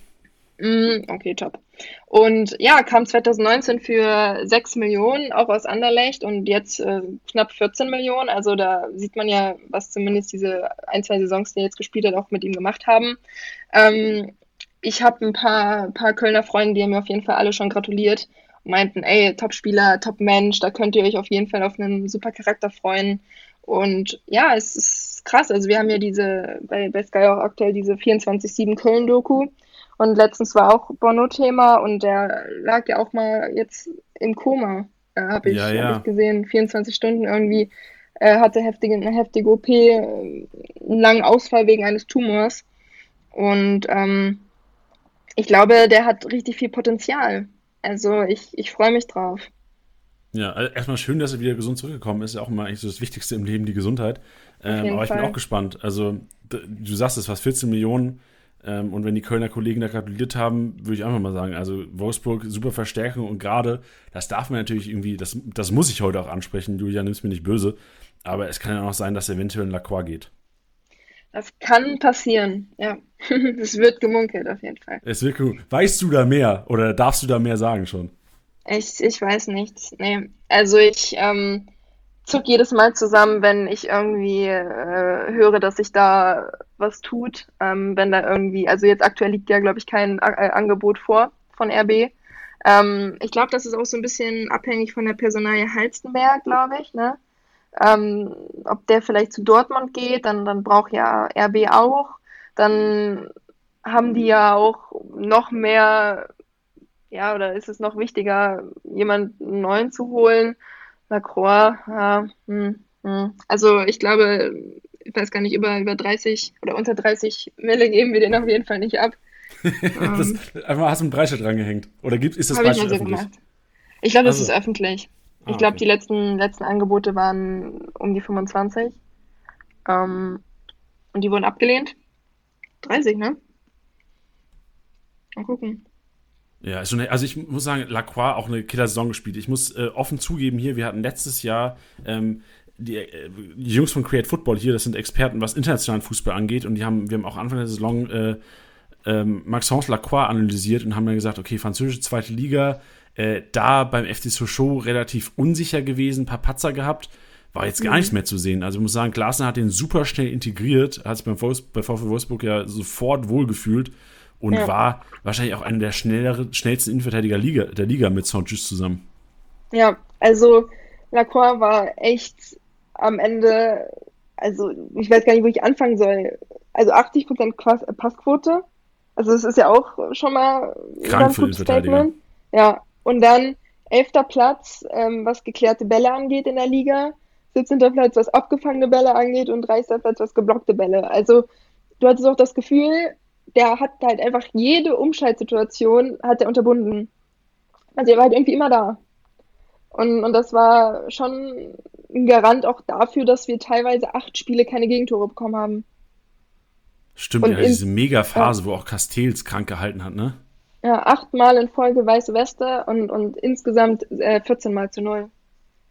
Mm, okay, top. Und ja, kam 2019 für 6 Millionen, auch aus Anderlecht und jetzt äh, knapp 14 Millionen. Also da sieht man ja, was zumindest diese ein, zwei Saisons, die er jetzt gespielt hat, auch mit ihm gemacht haben. Ähm, ich habe ein paar, paar Kölner Freunde, die haben mir auf jeden Fall alle schon gratuliert und meinten, ey, Top-Spieler, Top-Mensch, da könnt ihr euch auf jeden Fall auf einen super Charakter freuen. Und ja, es ist krass. Also wir haben ja diese, bei, bei Sky auch aktuell diese 24-7 Köln-Doku. Und letztens war auch Bono-Thema und der lag ja auch mal jetzt im Koma, äh, habe ich, ja, ja. Hab ich gesehen, 24 Stunden irgendwie. Er hatte heftige, eine heftige OP, äh, einen langen Ausfall wegen eines Tumors. Und ähm, ich glaube, der hat richtig viel Potenzial. Also ich, ich freue mich drauf. Ja, also erstmal schön, dass er wieder gesund zurückgekommen ist. Ist ja auch immer eigentlich so das Wichtigste im Leben, die Gesundheit. Ähm, aber ich Fall. bin auch gespannt. Also, du sagst es, was 14 Millionen ähm, und wenn die Kölner Kollegen da gratuliert haben, würde ich einfach mal sagen, also Wolfsburg, super Verstärkung und gerade, das darf man natürlich irgendwie, das, das muss ich heute auch ansprechen, Julia, nimm's mir nicht böse, aber es kann ja auch sein, dass eventuell ein Lacroix geht. Das kann passieren, ja. Es wird gemunkelt auf jeden Fall. Es wird Weißt du da mehr oder darfst du da mehr sagen schon? Ich, ich weiß nichts. Nee. Also ich ähm, zuck jedes Mal zusammen, wenn ich irgendwie äh, höre, dass sich da was tut. Ähm, wenn da irgendwie, also jetzt aktuell liegt ja, glaube ich, kein A äh, Angebot vor von RB. Ähm, ich glaube, das ist auch so ein bisschen abhängig von der Personalie Halstenberg, glaube ich, ne? Ähm, ob der vielleicht zu Dortmund geht, dann, dann braucht ja RB auch. Dann haben die ja auch noch mehr, ja, oder ist es noch wichtiger, jemanden neuen zu holen? Lacroix, ja, hm, hm. Also ich glaube, ich weiß gar nicht, über, über 30 oder unter 30 Mille geben wir den auf jeden Fall nicht ab. das, einfach hast du ein Preisschild dran gehängt. Oder gibt, ist das Preisschild also öffentlich? Gemacht. Ich glaube, das also. ist öffentlich. Ich ah, glaube, okay. die letzten, letzten Angebote waren um die 25. Ähm, und die wurden abgelehnt. 30, ne? Mal gucken. Ja, schon, also ich muss sagen, Lacroix auch eine Killer-Saison gespielt. Ich muss äh, offen zugeben hier, wir hatten letztes Jahr ähm, die, äh, die, Jungs von Create Football hier, das sind Experten, was internationalen Fußball angeht und die haben, wir haben auch Anfang der Saison äh, ähm, Maxence Lacroix analysiert und haben dann gesagt, okay, französische zweite Liga, äh, da beim FC Sochaux relativ unsicher gewesen, ein paar Patzer gehabt, war jetzt gar mhm. nichts mehr zu sehen. Also ich muss sagen, Glasner hat den super schnell integriert, hat sich beim Wolfs bei VfL Wolfsburg ja sofort wohlgefühlt und ja. war wahrscheinlich auch einer der schnelleren, schnellsten Innenverteidiger Liga, der Liga mit Saint-Just zusammen. Ja, also Lacroix war echt am Ende, also ich weiß gar nicht, wo ich anfangen soll. Also 80% Passquote, also es ist ja auch schon mal ein ganz gutes Statement. Ja, und dann elfter Platz, ähm, was geklärte Bälle angeht in der Liga, 17. Platz, was abgefangene Bälle angeht und 30. Platz, was geblockte Bälle. Also du hattest auch das Gefühl, der hat halt einfach jede Umschaltsituation hat er unterbunden. Also er war halt irgendwie immer da. Und, und das war schon ein Garant auch dafür, dass wir teilweise acht Spiele keine Gegentore bekommen haben. Stimmt, und ja, diese Mega-Phase, ja. wo auch Castells krank gehalten hat, ne? Ja, achtmal in Folge weiße Weste und, und insgesamt äh, 14 Mal zu null.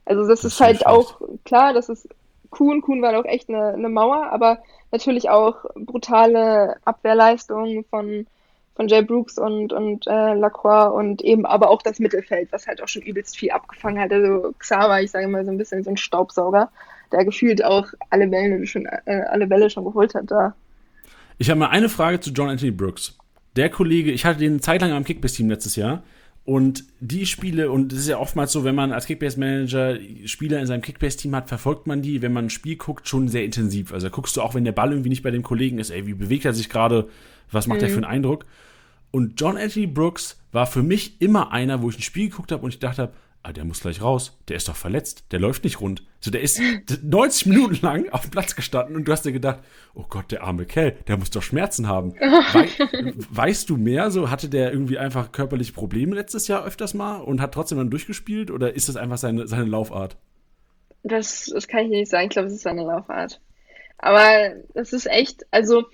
Also das, das ist halt auch, klar, das ist Kuhn, Kuhn war auch echt eine, eine Mauer, aber natürlich auch brutale Abwehrleistungen von, von Jay Brooks und, und äh, Lacroix und eben aber auch das Mittelfeld, was halt auch schon übelst viel abgefangen hat. Also Xaver, ich sage mal so ein bisschen so ein Staubsauger, der gefühlt auch alle Bälle schon, äh, alle Bälle schon geholt hat da. Ich habe mal eine Frage zu John Anthony Brooks. Der Kollege, ich hatte den zeitlang am Kickbase-Team letztes Jahr und die Spiele, und es ist ja oftmals so, wenn man als Kickbase-Manager Spieler in seinem Kickbase-Team hat, verfolgt man die, wenn man ein Spiel guckt, schon sehr intensiv. Also da guckst du auch, wenn der Ball irgendwie nicht bei dem Kollegen ist, ey, wie bewegt er sich gerade, was macht mhm. er für einen Eindruck? Und John Anthony Brooks war für mich immer einer, wo ich ein Spiel geguckt habe und ich dachte, ah, der muss gleich raus, der ist doch verletzt, der läuft nicht rund. So, der ist 90 Minuten lang auf dem Platz gestanden und du hast dir gedacht, oh Gott, der arme Kerl, der muss doch Schmerzen haben. We weißt du mehr? So, hatte der irgendwie einfach körperliche Probleme letztes Jahr öfters mal und hat trotzdem dann durchgespielt oder ist das einfach seine, seine Laufart? Das, das kann ich nicht sagen, ich glaube, es ist seine Laufart. Aber das ist echt, also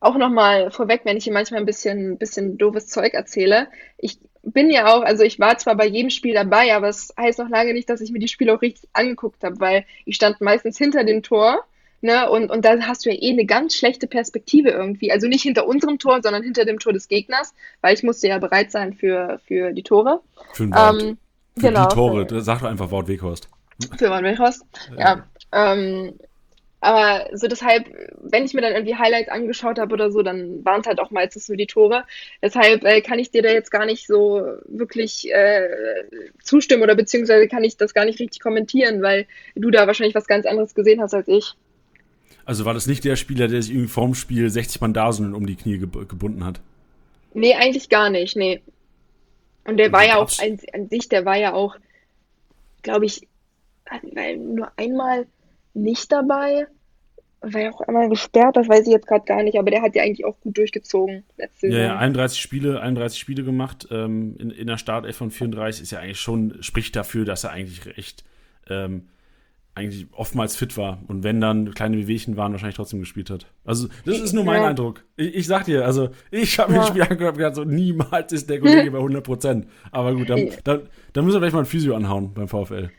auch nochmal vorweg, wenn ich hier manchmal ein bisschen, bisschen doofes Zeug erzähle. Ich bin ja auch, also ich war zwar bei jedem Spiel dabei, aber es heißt noch lange nicht, dass ich mir die Spiele auch richtig angeguckt habe, weil ich stand meistens hinter dem Tor, ne, und, und da hast du ja eh eine ganz schlechte Perspektive irgendwie. Also nicht hinter unserem Tor, sondern hinter dem Tor des Gegners, weil ich musste ja bereit sein für, für die Tore. Für, den Wort. Ähm, für genau, die Tore, sag doch einfach Wort Weghorst. Für Wort Weghorst, ja. ja. Ähm, aber so deshalb, wenn ich mir dann irgendwie Highlights angeschaut habe oder so, dann waren es halt auch meistens nur die Tore. Deshalb äh, kann ich dir da jetzt gar nicht so wirklich äh, zustimmen oder beziehungsweise kann ich das gar nicht richtig kommentieren, weil du da wahrscheinlich was ganz anderes gesehen hast als ich. Also war das nicht der Spieler, der sich irgendwie vorm Spiel 60 Bandagen um die Knie ge gebunden hat? Nee, eigentlich gar nicht, nee. Und der Und war ja auch an, an sich, der war ja auch, glaube ich, nur einmal nicht dabei. War ja auch einmal gesperrt, das weiß ich jetzt gerade gar nicht, aber der hat ja eigentlich auch gut durchgezogen letzte ja, Ja, 31 Spiele, 31 Spiele gemacht. Ähm, in, in der Startelf von 34 ist ja eigentlich schon, spricht dafür, dass er eigentlich recht ähm, eigentlich oftmals fit war und wenn dann kleine Wehwehchen waren, wahrscheinlich trotzdem gespielt hat. Also, das ist nur mein ja. Eindruck. Ich, ich, sag dir, also, ich habe mir ja. das Spiel angehört und gedacht, so, niemals ist der Kollege bei 100 Prozent. Aber gut, dann, dann, dann müssen wir vielleicht mal ein Physio anhauen beim VfL.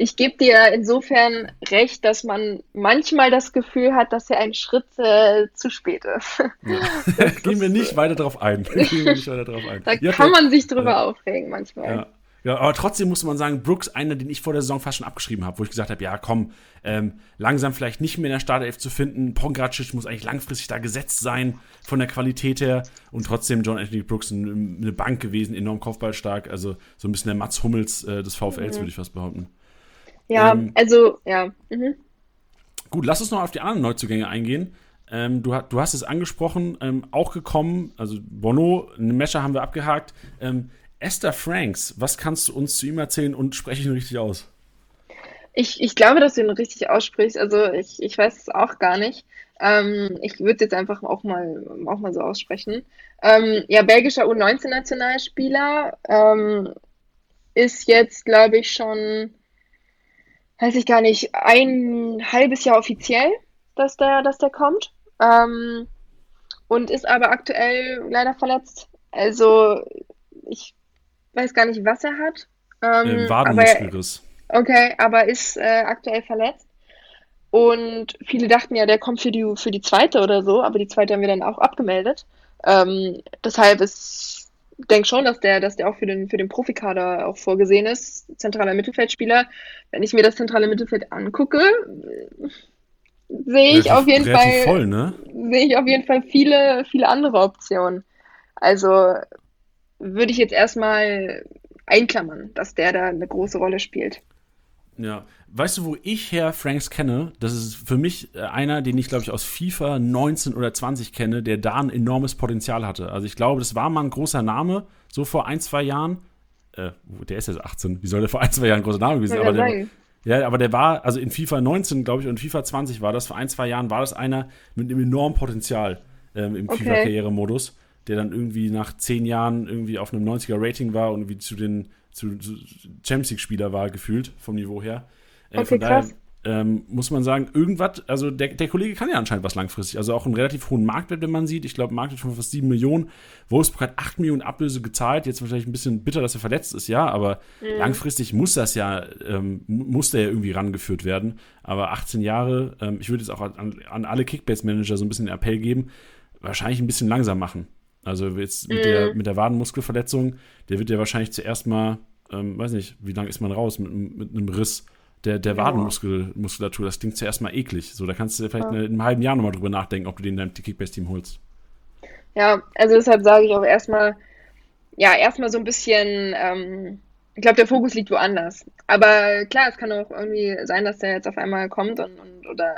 Ich gebe dir insofern recht, dass man manchmal das Gefühl hat, dass er ein Schritt äh, zu spät ist. Ja. Gehen wir nicht weiter drauf ein. Weiter drauf ein. Da ja, kann man sich drüber ja. aufregen manchmal. Ja. Ja, aber trotzdem muss man sagen, Brooks, einer, den ich vor der Saison fast schon abgeschrieben habe, wo ich gesagt habe, ja, komm, ähm, langsam vielleicht nicht mehr in der Startelf zu finden. Pongracic muss eigentlich langfristig da gesetzt sein von der Qualität her. Und trotzdem John Anthony Brooks eine Bank gewesen, enorm kopfballstark. Also so ein bisschen der Mats Hummels äh, des VfLs, mhm. würde ich fast behaupten. Ja, ähm, also, ja. Mhm. Gut, lass uns noch auf die anderen Neuzugänge eingehen. Ähm, du, du, hast es angesprochen, ähm, auch gekommen, also Bono, eine Mescher haben wir abgehakt. Ähm, Esther Franks, was kannst du uns zu ihm erzählen und spreche ich ihn richtig aus? Ich, ich glaube, dass du ihn richtig aussprichst. Also ich, ich weiß es auch gar nicht. Ähm, ich würde es jetzt einfach auch mal, auch mal so aussprechen. Ähm, ja, belgischer U19-Nationalspieler ähm, ist jetzt, glaube ich, schon weiß ich gar nicht, ein halbes Jahr offiziell, dass der, dass der kommt. Ähm, und ist aber aktuell leider verletzt. Also ich weiß gar nicht, was er hat. Ähm, Wadenmuskelriss. Okay, aber ist äh, aktuell verletzt. Und viele dachten ja, der kommt für die, für die zweite oder so, aber die zweite haben wir dann auch abgemeldet. Ähm, deshalb ist denke schon, dass der, dass der auch für den, für den Profikader auch vorgesehen ist. Zentraler Mittelfeldspieler. Wenn ich mir das zentrale Mittelfeld angucke, sehe ich auf jeden Fall, voll, ne? sehe ich auf jeden Fall viele, viele andere Optionen. Also würde ich jetzt erstmal einklammern, dass der da eine große Rolle spielt. Ja, weißt du, wo ich Herr Franks kenne? Das ist für mich äh, einer, den ich, glaube ich, aus FIFA 19 oder 20 kenne, der da ein enormes Potenzial hatte. Also ich glaube, das war mal ein großer Name, so vor ein, zwei Jahren. Äh, der ist jetzt 18. Wie soll der vor ein, zwei Jahren ein großer Name gewesen sein? Aber ja, aber der war, also in FIFA 19, glaube ich, und FIFA 20 war das, vor ein, zwei Jahren war das einer mit einem enormen Potenzial ähm, im okay. FIFA-Karrieremodus, der dann irgendwie nach zehn Jahren irgendwie auf einem 90er-Rating war und wie zu den zu, zu Champions League-Spieler war, gefühlt, vom Niveau her. Okay, von daher ähm, muss man sagen, irgendwas, also der, der Kollege kann ja anscheinend was langfristig. Also auch einen relativ hohen Marktwert, wenn man sieht. Ich glaube, Marktwert von fast 7 Millionen. Wolfsburg hat 8 Millionen Ablöse gezahlt. Jetzt wahrscheinlich ein bisschen bitter, dass er verletzt ist, ja, aber mhm. langfristig muss das ja, ähm, muss der ja irgendwie rangeführt werden. Aber 18 Jahre, ähm, ich würde jetzt auch an, an alle Kickbase-Manager so ein bisschen den Appell geben, wahrscheinlich ein bisschen langsam machen. Also jetzt mit, mhm. der, mit der Wadenmuskelverletzung, der wird ja wahrscheinlich zuerst mal, ähm, weiß nicht, wie lange ist man raus mit, mit einem Riss der, der. Wadenmuskulatur. Das klingt zuerst mal eklig. So, da kannst du vielleicht ja. in einem halben Jahr nochmal drüber nachdenken, ob du den in deinem Kickbase-Team holst. Ja, also deshalb sage ich auch erstmal, ja, erstmal so ein bisschen, ähm, ich glaube, der Fokus liegt woanders. Aber klar, es kann auch irgendwie sein, dass der jetzt auf einmal kommt und, und oder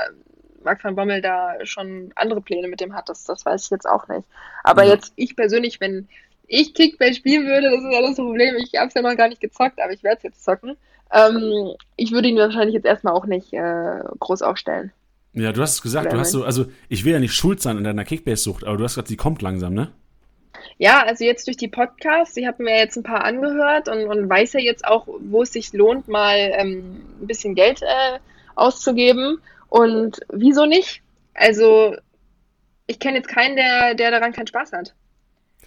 Marc van Bommel da schon andere Pläne mit dem hat, das, das weiß ich jetzt auch nicht. Aber ja. jetzt ich persönlich, wenn ich Kickbase spielen würde, das ist ja das Problem, ich habe es ja noch gar nicht gezockt, aber ich werde es jetzt zocken. Ähm, ich würde ihn wahrscheinlich jetzt erstmal auch nicht äh, groß aufstellen. Ja, du hast es gesagt, du hast so, also ich will ja nicht schuld sein an deiner Kickbase-Sucht, aber du hast gesagt, sie kommt langsam, ne? Ja, also jetzt durch die Podcasts, ich habe mir jetzt ein paar angehört und, und weiß ja jetzt auch, wo es sich lohnt, mal ähm, ein bisschen Geld äh, auszugeben. Und wieso nicht? Also, ich kenne jetzt keinen, der, der daran keinen Spaß hat.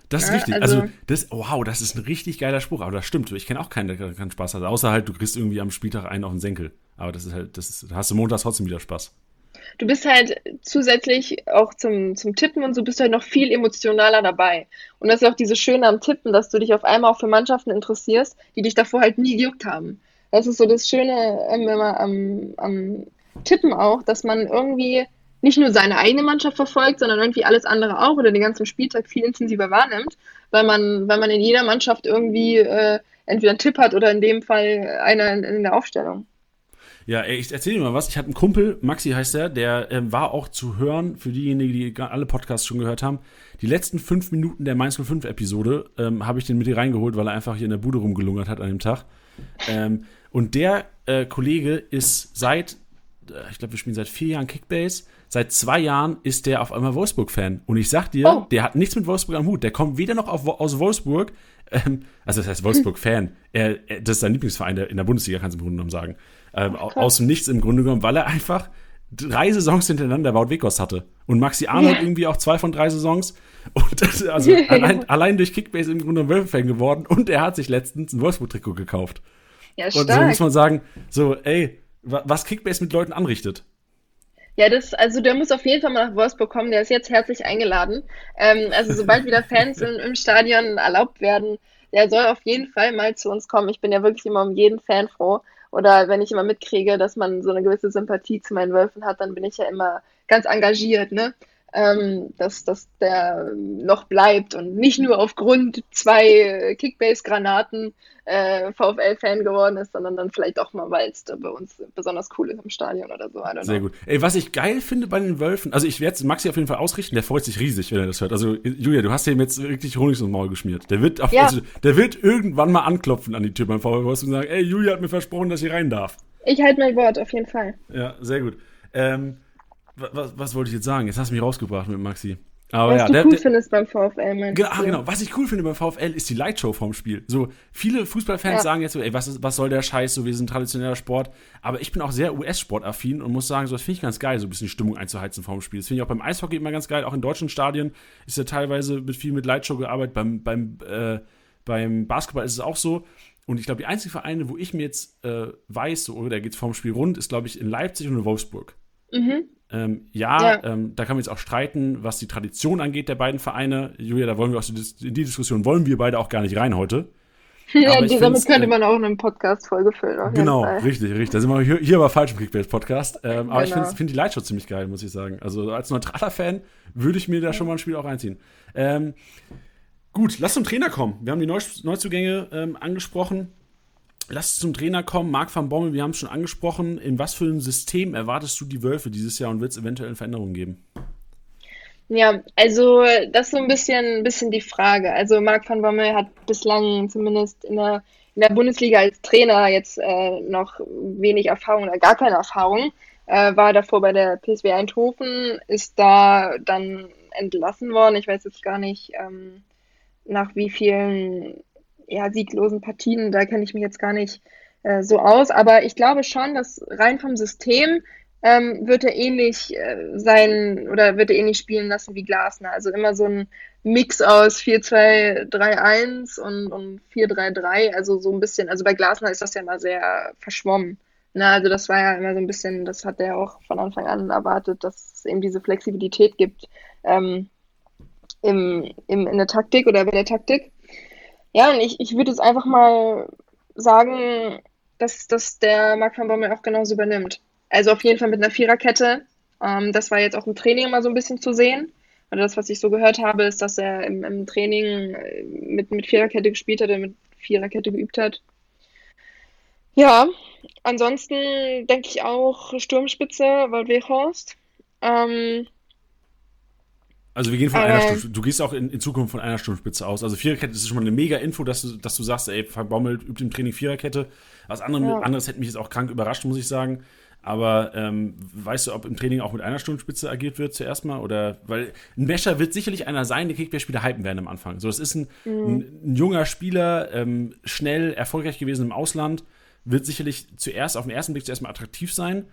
Das ist ja, richtig. Also, also, das, wow, das ist ein richtig geiler Spruch. Aber das stimmt. Ich kenne auch keinen, der keinen Spaß hat. Außer halt, du kriegst irgendwie am Spieltag einen auf den Senkel. Aber das ist halt, das ist, hast du montags trotzdem wieder Spaß. Du bist halt zusätzlich auch zum, zum Tippen und so bist du halt noch viel emotionaler dabei. Und das ist auch diese Schöne am Tippen, dass du dich auf einmal auch für Mannschaften interessierst, die dich davor halt nie gejuckt haben. Das ist so das Schöne ähm, immer am, am Tippen auch, dass man irgendwie nicht nur seine eigene Mannschaft verfolgt, sondern irgendwie alles andere auch oder den ganzen Spieltag viel intensiver wahrnimmt, weil man, weil man in jeder Mannschaft irgendwie äh, entweder einen Tipp hat oder in dem Fall einer in, in der Aufstellung. Ja, ey, ich erzähle dir mal was. Ich hatte einen Kumpel, Maxi heißt der, der äh, war auch zu hören, für diejenigen, die alle Podcasts schon gehört haben. Die letzten fünf Minuten der Mainz 05 Episode ähm, habe ich den mit dir reingeholt, weil er einfach hier in der Bude rumgelungert hat an dem Tag. Ähm, und der äh, Kollege ist seit äh, ich glaube, wir spielen seit vier Jahren Kickbase. Seit zwei Jahren ist der auf einmal Wolfsburg-Fan. Und ich sag dir, oh. der hat nichts mit Wolfsburg am Hut. Der kommt weder noch auf, aus Wolfsburg, ähm, also das heißt Wolfsburg-Fan. Er, das ist sein Lieblingsverein der, in der Bundesliga, kannst du im Grunde genommen sagen. Ähm, aus dem Nichts im Grunde genommen, weil er einfach drei Saisons hintereinander Wout Wekos hatte. Und Maxi Arnold yeah. irgendwie auch zwei von drei Saisons. Und das, also allein, allein durch Kickbase im Grunde Wölfe-Fan geworden. Und er hat sich letztens ein Wolfsburg-Trikot gekauft. Ja, stark. Und so muss man sagen, so, ey, was Kickbase mit Leuten anrichtet. Ja, das, also der muss auf jeden Fall mal nach Wolfsburg kommen, der ist jetzt herzlich eingeladen. Ähm, also sobald wieder Fans im, im Stadion erlaubt werden, der soll auf jeden Fall mal zu uns kommen. Ich bin ja wirklich immer um jeden Fan froh. Oder wenn ich immer mitkriege, dass man so eine gewisse Sympathie zu meinen Wölfen hat, dann bin ich ja immer ganz engagiert, ne? Ähm, dass, dass der noch bleibt und nicht nur aufgrund zwei Kickbase-Granaten äh, VfL-Fan geworden ist, sondern dann vielleicht auch mal, weil es bei uns besonders cool ist im Stadion oder so. Sehr gut. Ey, was ich geil finde bei den Wölfen, also ich werde Maxi auf jeden Fall ausrichten, der freut sich riesig, wenn er das hört. Also Julia, du hast ihm jetzt wirklich Honig ins Maul geschmiert. Der wird, auf, ja. also, der wird irgendwann mal anklopfen an die Tür beim VfL und sagen, ey, Julia hat mir versprochen, dass ich rein darf. Ich halte mein Wort, auf jeden Fall. Ja, sehr gut. Ähm, was, was wollte ich jetzt sagen? Jetzt hast du mich rausgebracht mit Maxi. Aber was ja, du der, cool der, findest beim VfL, meinst genau, genau, was ich cool finde beim VfL ist die Lightshow vom Spiel. So, viele Fußballfans ja. sagen jetzt so, ey, was, ist, was soll der Scheiß, so, wir sind traditioneller Sport. Aber ich bin auch sehr US-Sportaffin und muss sagen, so, das finde ich ganz geil, so ein bisschen Stimmung einzuheizen vorm Spiel. Das finde ich auch beim Eishockey immer ganz geil. Auch in deutschen Stadien ist ja teilweise mit viel mit Lightshow gearbeitet. Beim, beim, äh, beim Basketball ist es auch so. Und ich glaube, die einzigen Vereine, wo ich mir jetzt äh, weiß, so, oder da geht es vorm Spiel rund, ist, glaube ich, in Leipzig und in Wolfsburg. Mhm. Ähm, ja, ja. Ähm, da kann man jetzt auch streiten, was die Tradition angeht der beiden Vereine. Julia, da wollen wir auch in die Diskussion wollen wir beide auch gar nicht rein heute. Ja, die, damit könnte äh, man auch eine Podcast-Folge füllen. Genau, richtig, richtig. Da sind wir hier, hier aber falsch im Kickbase-Podcast. Ähm, aber genau. ich finde find die Lightshow ziemlich geil, muss ich sagen. Also als neutraler Fan würde ich mir da schon mal ein Spiel auch reinziehen. Ähm, gut, lass zum Trainer kommen. Wir haben die Neuzugänge ähm, angesprochen. Lass zum Trainer kommen. Marc van Bommel, wir haben es schon angesprochen. In was für ein System erwartest du die Wölfe dieses Jahr und wird es eventuell Veränderungen geben? Ja, also das ist so ein bisschen, ein bisschen die Frage. Also Marc van Bommel hat bislang zumindest in der, in der Bundesliga als Trainer jetzt äh, noch wenig Erfahrung oder gar keine Erfahrung. Äh, war davor bei der PSW Eindhoven, ist da dann entlassen worden. Ich weiß jetzt gar nicht, ähm, nach wie vielen ja, sieglosen Partien, da kenne ich mich jetzt gar nicht äh, so aus, aber ich glaube schon, dass rein vom System ähm, wird er ähnlich äh, sein oder wird er ähnlich spielen lassen wie Glasner. Also immer so ein Mix aus 4-2-3-1 und, und 4-3-3, also so ein bisschen, also bei Glasner ist das ja immer sehr verschwommen. Na, also das war ja immer so ein bisschen, das hat er auch von Anfang an erwartet, dass es eben diese Flexibilität gibt ähm, im, im, in der Taktik oder bei der Taktik. Ja, und ich, ich würde jetzt einfach mal sagen, dass, dass der Marc van Bommel auch genauso übernimmt. Also auf jeden Fall mit einer Viererkette. Ähm, das war jetzt auch im Training immer so ein bisschen zu sehen. Und das, was ich so gehört habe, ist, dass er im, im Training äh, mit, mit Viererkette gespielt hat mit Viererkette geübt hat. Ja, ansonsten denke ich auch Sturmspitze, Waldweghorst. Ähm, also wir gehen von einer Stunde, du gehst auch in, in, Zukunft von einer Sturmspitze aus. Also Viererkette ist schon mal eine mega Info, dass du, dass du sagst, ey, Baumelt übt im Training Viererkette. Was anderem, ja. anderes hätte mich jetzt auch krank überrascht, muss ich sagen. Aber ähm, weißt du, ob im Training auch mit einer Sturmspitze agiert wird zuerst mal? Oder weil ein Mescher wird sicherlich einer sein, der Kickbase-Spieler hypen werden am Anfang. So, das ist ein, mhm. ein, ein junger Spieler, ähm, schnell, erfolgreich gewesen im Ausland, wird sicherlich zuerst auf den ersten Blick zuerst mal attraktiv sein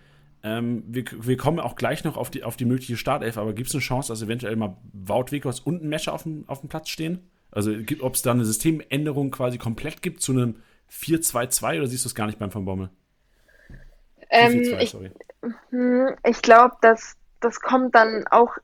ähm, wir, wir, kommen auch gleich noch auf die, auf die mögliche Startelf, aber gibt es eine Chance, dass eventuell mal Wout Wekos und ein Mescher auf dem, auf dem Platz stehen? Also ob es da eine Systemänderung quasi komplett gibt zu einem 4-2-2 oder siehst du es gar nicht beim Van Bommel? Ähm, ich, hm, ich glaube, dass das kommt dann auch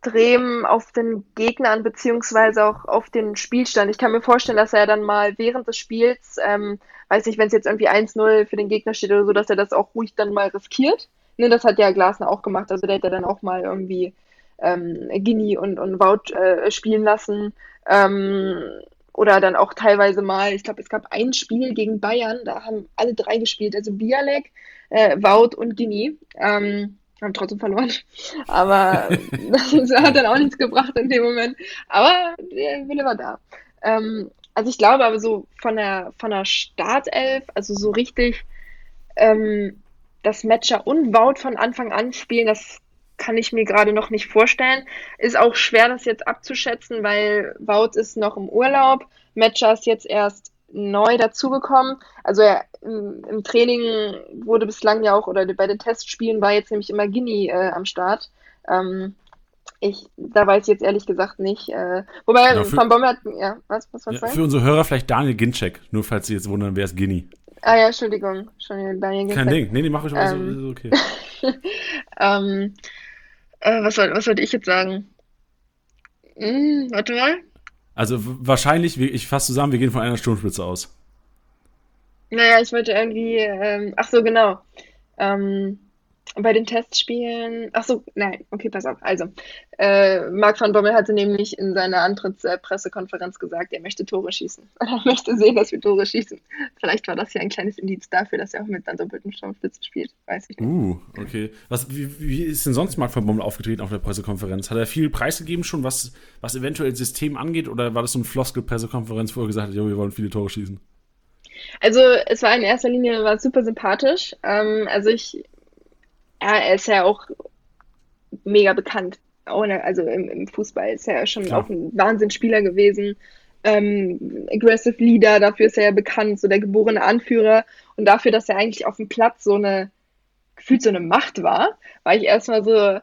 extrem auf den Gegner an, beziehungsweise auch auf den Spielstand. Ich kann mir vorstellen, dass er dann mal während des Spiels ähm, weiß nicht, wenn es jetzt irgendwie 1-0 für den Gegner steht oder so, dass er das auch ruhig dann mal riskiert. Ne, das hat ja Glasner auch gemacht, also der ja dann auch mal irgendwie ähm, Gini und, und Wout äh, spielen lassen. Ähm, oder dann auch teilweise mal, ich glaube, es gab ein Spiel gegen Bayern, da haben alle drei gespielt, also Bialek, äh, Wout und Gini. Ähm, haben trotzdem verloren. Aber das hat dann auch nichts gebracht in dem Moment. Aber der Wille war da. Ähm, also ich glaube aber so von der, von der Startelf, also so richtig ähm, das Matcher und Wout von Anfang an spielen, das kann ich mir gerade noch nicht vorstellen. Ist auch schwer, das jetzt abzuschätzen, weil Wout ist noch im Urlaub. Matcher ist jetzt erst neu dazugekommen. Also er, im, im, Training wurde bislang ja auch, oder bei den Testspielen war jetzt nämlich immer Guinea äh, am Start. Ähm, ich, da weiß ich jetzt ehrlich gesagt nicht. Äh, wobei genau, für, Van Bommel hat, ja, was, was, was ja, Für unsere Hörer vielleicht Daniel Ginczek, nur falls Sie jetzt wundern, wer ist Guinea? Ah ja, Entschuldigung. Entschuldigung Daniel Kein Ding. Nee, die mache ich auch ähm, so, okay. ähm, äh, was, soll, was sollte ich jetzt sagen? Hm, warte mal. Also wahrscheinlich, ich fasse zusammen, wir gehen von einer Sturmspitze aus. Naja, ich wollte irgendwie, ähm, ach so, genau. Ähm, bei den Testspielen, ach so, nein, okay, pass auf. Also, äh, Marc van Bommel hatte nämlich in seiner Antrittspressekonferenz gesagt, er möchte Tore schießen. Er möchte sehen, dass wir Tore schießen. Vielleicht war das ja ein kleines Indiz dafür, dass er auch mit einer doppelten Sturmspitze spielt. Weiß ich nicht. Uh, okay. Was, wie, wie ist denn sonst Marc van Bommel aufgetreten auf der Pressekonferenz? Hat er viel preisgegeben schon, was, was eventuell das System angeht? Oder war das so eine Floskel-Pressekonferenz, wo er gesagt hat, jo, wir wollen viele Tore schießen? Also, es war in erster Linie war super sympathisch. Ähm, also, ich er ist ja auch mega bekannt. Ohne, also im, im Fußball ist er ja schon Klar. auch ein Wahnsinnsspieler gewesen. Ähm, aggressive Leader, dafür ist er ja bekannt, so der geborene Anführer. Und dafür, dass er eigentlich auf dem Platz so eine, gefühlt so eine Macht war, war ich erstmal so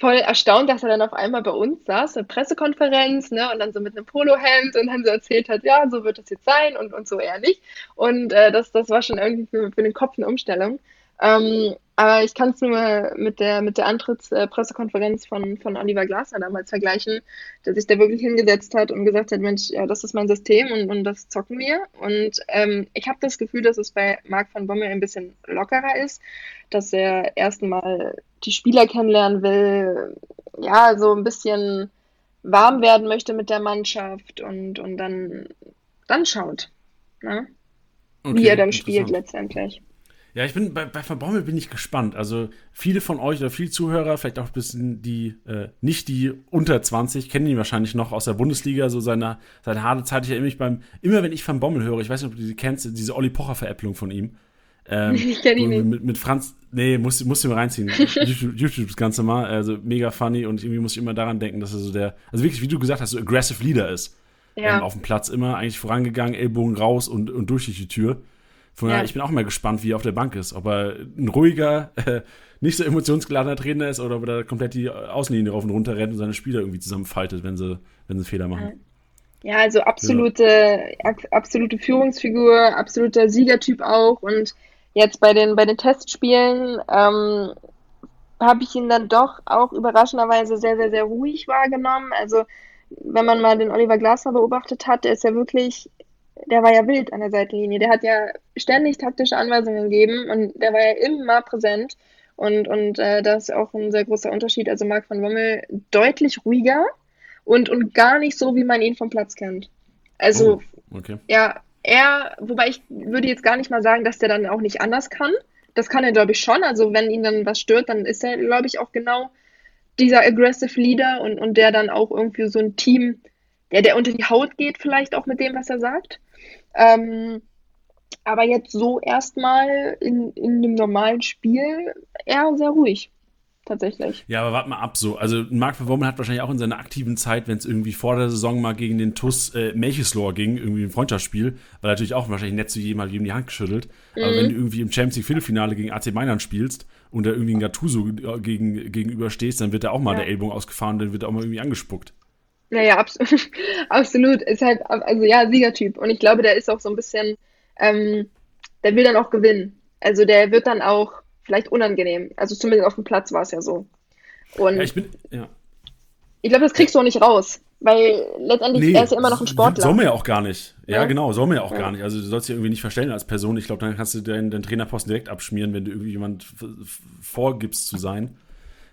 voll erstaunt, dass er dann auf einmal bei uns saß, eine Pressekonferenz, ne, und dann so mit einem Polohemd und dann so erzählt hat, ja, so wird das jetzt sein und, und so ehrlich. Und äh, das, das war schon irgendwie für, für den Kopf eine Umstellung. Ähm, aber ich kann es nur mit der, mit der Antrittspressekonferenz von, von Oliver Glasner damals vergleichen, der sich da wirklich hingesetzt hat und gesagt hat, Mensch, ja, das ist mein System und, und das zocken wir. Und ähm, ich habe das Gefühl, dass es bei Marc van Bommel ein bisschen lockerer ist, dass er erstmal die Spieler kennenlernen will, ja, so ein bisschen warm werden möchte mit der Mannschaft und, und dann, dann schaut, ne? okay, wie er dann spielt letztendlich. Ja, ich bin bei, bei Van Bommel bin ich gespannt. Also viele von euch oder viele Zuhörer, vielleicht auch ein bisschen die, äh, nicht die unter 20, kennen ihn wahrscheinlich noch aus der Bundesliga, so seine, seine harte Zeit. Ich erinnere mich beim, immer wenn ich Van Bommel höre, ich weiß nicht, ob du die kennst, diese Olli Pocher-Veräpplung von ihm. Ähm, ich kenne ihn nicht. Mit, mit Franz, nee, musst, musst du mal reinziehen. YouTube, YouTube das Ganze mal, also mega funny und irgendwie muss ich immer daran denken, dass er so der, also wirklich, wie du gesagt hast, so aggressive Leader ist. Ja. Ähm, auf dem Platz immer eigentlich vorangegangen, Ellbogen raus und, und durch die Tür. Von daher, ja. ich bin auch mal gespannt, wie er auf der Bank ist. Ob er ein ruhiger, äh, nicht so emotionsgeladener Trainer ist oder ob er komplett die Außenlinie rauf und runter rennt und seine Spieler irgendwie zusammenfaltet, wenn sie, wenn sie Fehler machen. Ja, also absolute, ja. absolute Führungsfigur, absoluter Siegertyp auch. Und jetzt bei den, bei den Testspielen ähm, habe ich ihn dann doch auch überraschenderweise sehr, sehr, sehr ruhig wahrgenommen. Also wenn man mal den Oliver Glasner beobachtet hat, der ist ja wirklich der war ja wild an der Seitenlinie. Der hat ja ständig taktische Anweisungen gegeben und der war ja immer präsent. Und, und äh, das ist auch ein sehr großer Unterschied. Also Marc van Bommel deutlich ruhiger und, und gar nicht so, wie man ihn vom Platz kennt. Also, oh, okay. ja, er, wobei ich würde jetzt gar nicht mal sagen, dass der dann auch nicht anders kann. Das kann er, glaube ich, schon. Also, wenn ihn dann was stört, dann ist er, glaube ich, auch genau dieser aggressive Leader und, und der dann auch irgendwie so ein Team, der, der unter die Haut geht, vielleicht auch mit dem, was er sagt. Ähm, aber jetzt so erstmal in, in einem normalen Spiel eher sehr ruhig. Tatsächlich. Ja, aber warte mal ab so. Also Marc Verwormen hat wahrscheinlich auch in seiner aktiven Zeit, wenn es irgendwie vor der Saison mal gegen den TUS äh, Melchislor ging, irgendwie ein Freundschaftsspiel, weil natürlich auch wahrscheinlich nett zu jedem mal die Hand geschüttelt. Mhm. Aber wenn du irgendwie im Champions League Viertelfinale gegen AC Mailand spielst und da irgendwie ein Gattuso äh, gegen, gegenüber stehst, dann wird da auch mal ja. der Ellbogen ausgefahren, dann wird er auch mal irgendwie angespuckt. Naja, abs absolut. Ist halt, also ja, Siegertyp. Und ich glaube, der ist auch so ein bisschen, ähm, der will dann auch gewinnen. Also der wird dann auch vielleicht unangenehm. Also zumindest auf dem Platz war es ja so. Und ja, ich bin, ja. Ich glaube, das kriegst du auch nicht raus. Weil letztendlich nee, er ist ja immer noch ein Sportler. Soll man ja auch gar nicht. Ja, ja. genau, soll man ja auch ja. gar nicht. Also du sollst dich irgendwie nicht verstellen als Person. Ich glaube, dann kannst du deinen, deinen Trainerposten direkt abschmieren, wenn du irgendwie jemand vorgibst zu sein.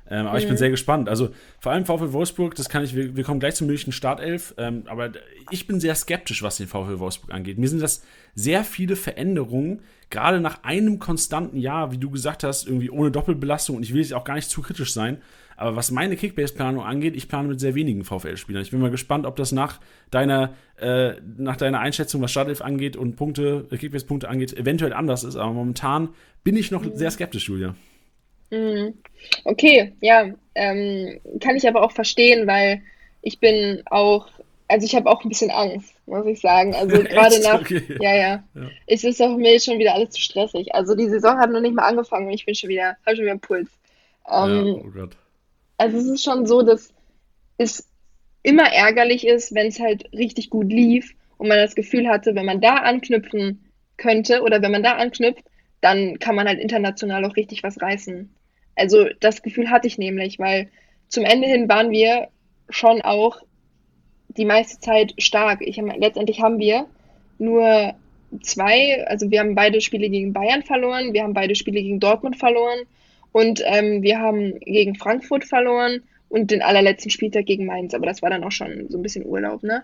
Ähm, aber mhm. ich bin mhm. sehr gespannt. Also vor allem VfL Wolfsburg, das kann ich, wir, wir kommen gleich zum möglichen Startelf, ähm, aber ich bin sehr skeptisch, was den VfL Wolfsburg angeht. Mir sind das sehr viele Veränderungen, gerade nach einem konstanten Jahr, wie du gesagt hast, irgendwie ohne Doppelbelastung und ich will jetzt auch gar nicht zu kritisch sein, aber was meine Kickbase-Planung angeht, ich plane mit sehr wenigen VfL-Spielern. Ich bin mal gespannt, ob das nach deiner, äh, nach deiner Einschätzung, was Startelf angeht und Punkte, äh, Kickbase-Punkte angeht, eventuell anders ist. Aber momentan bin ich noch mhm. sehr skeptisch, Julia. Mhm. Okay, ja, ähm, kann ich aber auch verstehen, weil ich bin auch, also ich habe auch ein bisschen Angst, muss ich sagen. Also gerade nach, okay. ja, ja, ja, es ist auch mir schon wieder alles zu stressig. Also die Saison hat noch nicht mal angefangen und ich bin schon wieder, habe schon wieder einen Puls. Ähm, ja, oh Gott. Also es ist schon so, dass es immer ärgerlich ist, wenn es halt richtig gut lief und man das Gefühl hatte, wenn man da anknüpfen könnte oder wenn man da anknüpft, dann kann man halt international auch richtig was reißen. Also das Gefühl hatte ich nämlich, weil zum Ende hin waren wir schon auch die meiste Zeit stark. Ich, letztendlich haben wir nur zwei, also wir haben beide Spiele gegen Bayern verloren, wir haben beide Spiele gegen Dortmund verloren und ähm, wir haben gegen Frankfurt verloren und den allerletzten Spieltag gegen Mainz, aber das war dann auch schon so ein bisschen Urlaub, ne?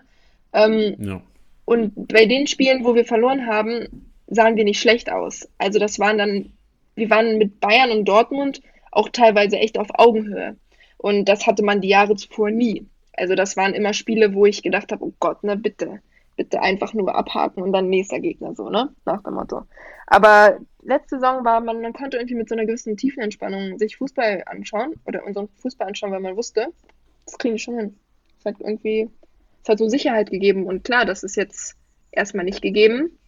Ähm, ja. Und bei den Spielen, wo wir verloren haben, sahen wir nicht schlecht aus. Also das waren dann, wir waren mit Bayern und Dortmund auch teilweise echt auf Augenhöhe. Und das hatte man die Jahre zuvor nie. Also das waren immer Spiele, wo ich gedacht habe, oh Gott, ne, bitte, bitte einfach nur abhaken und dann nächster Gegner so, ne? Nach dem Motto. Aber letzte Saison war man, man konnte irgendwie mit so einer gewissen Tiefenentspannung sich Fußball anschauen oder unseren Fußball anschauen, weil man wusste, das kriegen wir schon hin. Es hat irgendwie es hat so Sicherheit gegeben. Und klar, das ist jetzt erstmal nicht gegeben.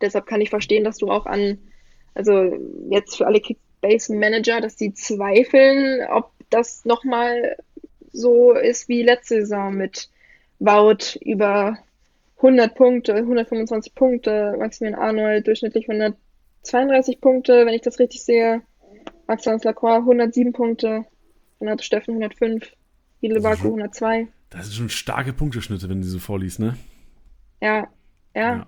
Deshalb kann ich verstehen, dass du auch an, also jetzt für alle Kickbase-Manager, dass die zweifeln, ob das nochmal so ist wie letzte Saison mit Wout über 100 Punkte, 125 Punkte, Maximilian Arnold durchschnittlich 132 Punkte, wenn ich das richtig sehe. Maxence Lacroix 107 Punkte, Renato Steffen 105, Hidle Baku 102. Das sind schon starke Punkteschnitte, wenn du so vorliest, ne? Ja, ja. ja.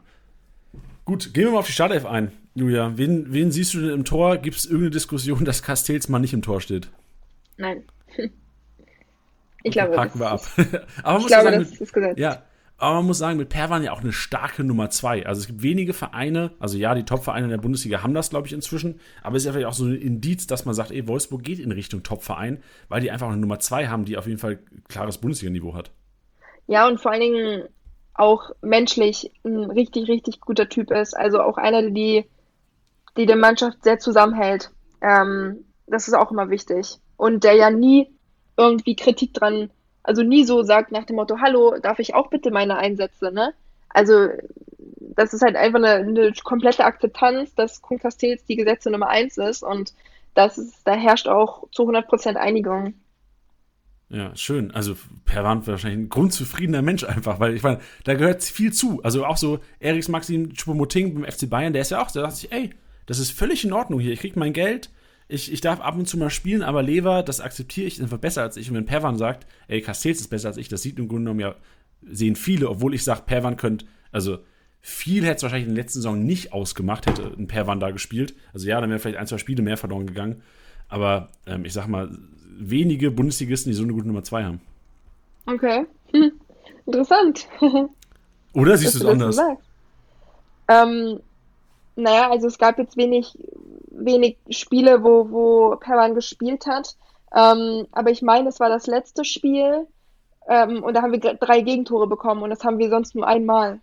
Gut, gehen wir mal auf die Startelf ein, Julia. Wen, wen siehst du denn im Tor? Gibt es irgendeine Diskussion, dass Castells mal nicht im Tor steht? Nein. Ich glaube, haken wir ab. Aber ich glaube, sagen, das ist gesetzt. Ja, aber man muss sagen, mit Perwan ja auch eine starke Nummer zwei. Also es gibt wenige Vereine, also ja, die Top-Vereine in der Bundesliga haben das, glaube ich, inzwischen. Aber es ist ja vielleicht auch so ein Indiz, dass man sagt, ey, Wolfsburg geht in Richtung Top-Verein, weil die einfach eine Nummer zwei haben, die auf jeden Fall klares Bundesliga-Niveau hat. Ja, und vor allen Dingen auch menschlich ein richtig, richtig guter Typ ist. Also auch einer, die, die der Mannschaft sehr zusammenhält. Ähm, das ist auch immer wichtig. Und der ja nie irgendwie Kritik dran also nie so sagt nach dem Motto, hallo, darf ich auch bitte meine Einsätze, ne? Also das ist halt einfach eine, eine komplette Akzeptanz, dass Kuhn Castells die Gesetze Nummer eins ist und das ist, da herrscht auch zu 100% Einigung. Ja, schön. Also Perwan wahrscheinlich ein grundzufriedener Mensch einfach, weil ich meine, da gehört viel zu. Also auch so Eriks Maxim Choupo-Moting beim FC Bayern, der ist ja auch, der sagt sich, ey, das ist völlig in Ordnung hier. Ich krieg mein Geld, ich, ich darf ab und zu mal spielen, aber Lever, das akzeptiere ich, ist einfach besser als ich. Und wenn Perwan sagt, ey, Castells ist besser als ich, das sieht im Grunde genommen ja, sehen viele, obwohl ich sage, Perwan könnte, also viel hätte es wahrscheinlich in der letzten Saison nicht ausgemacht, hätte ein Perwan da gespielt. Also ja, dann wäre vielleicht ein, zwei Spiele mehr verloren gegangen. Aber ähm, ich sag mal, wenige Bundesligisten, die so eine gute Nummer 2 haben. Okay. Hm. Interessant. Oder siehst du es anders? Ähm, naja, also es gab jetzt wenig wenig Spiele, wo, wo Perwan gespielt hat. Ähm, aber ich meine, es war das letzte Spiel ähm, und da haben wir drei Gegentore bekommen und das haben wir sonst nur einmal.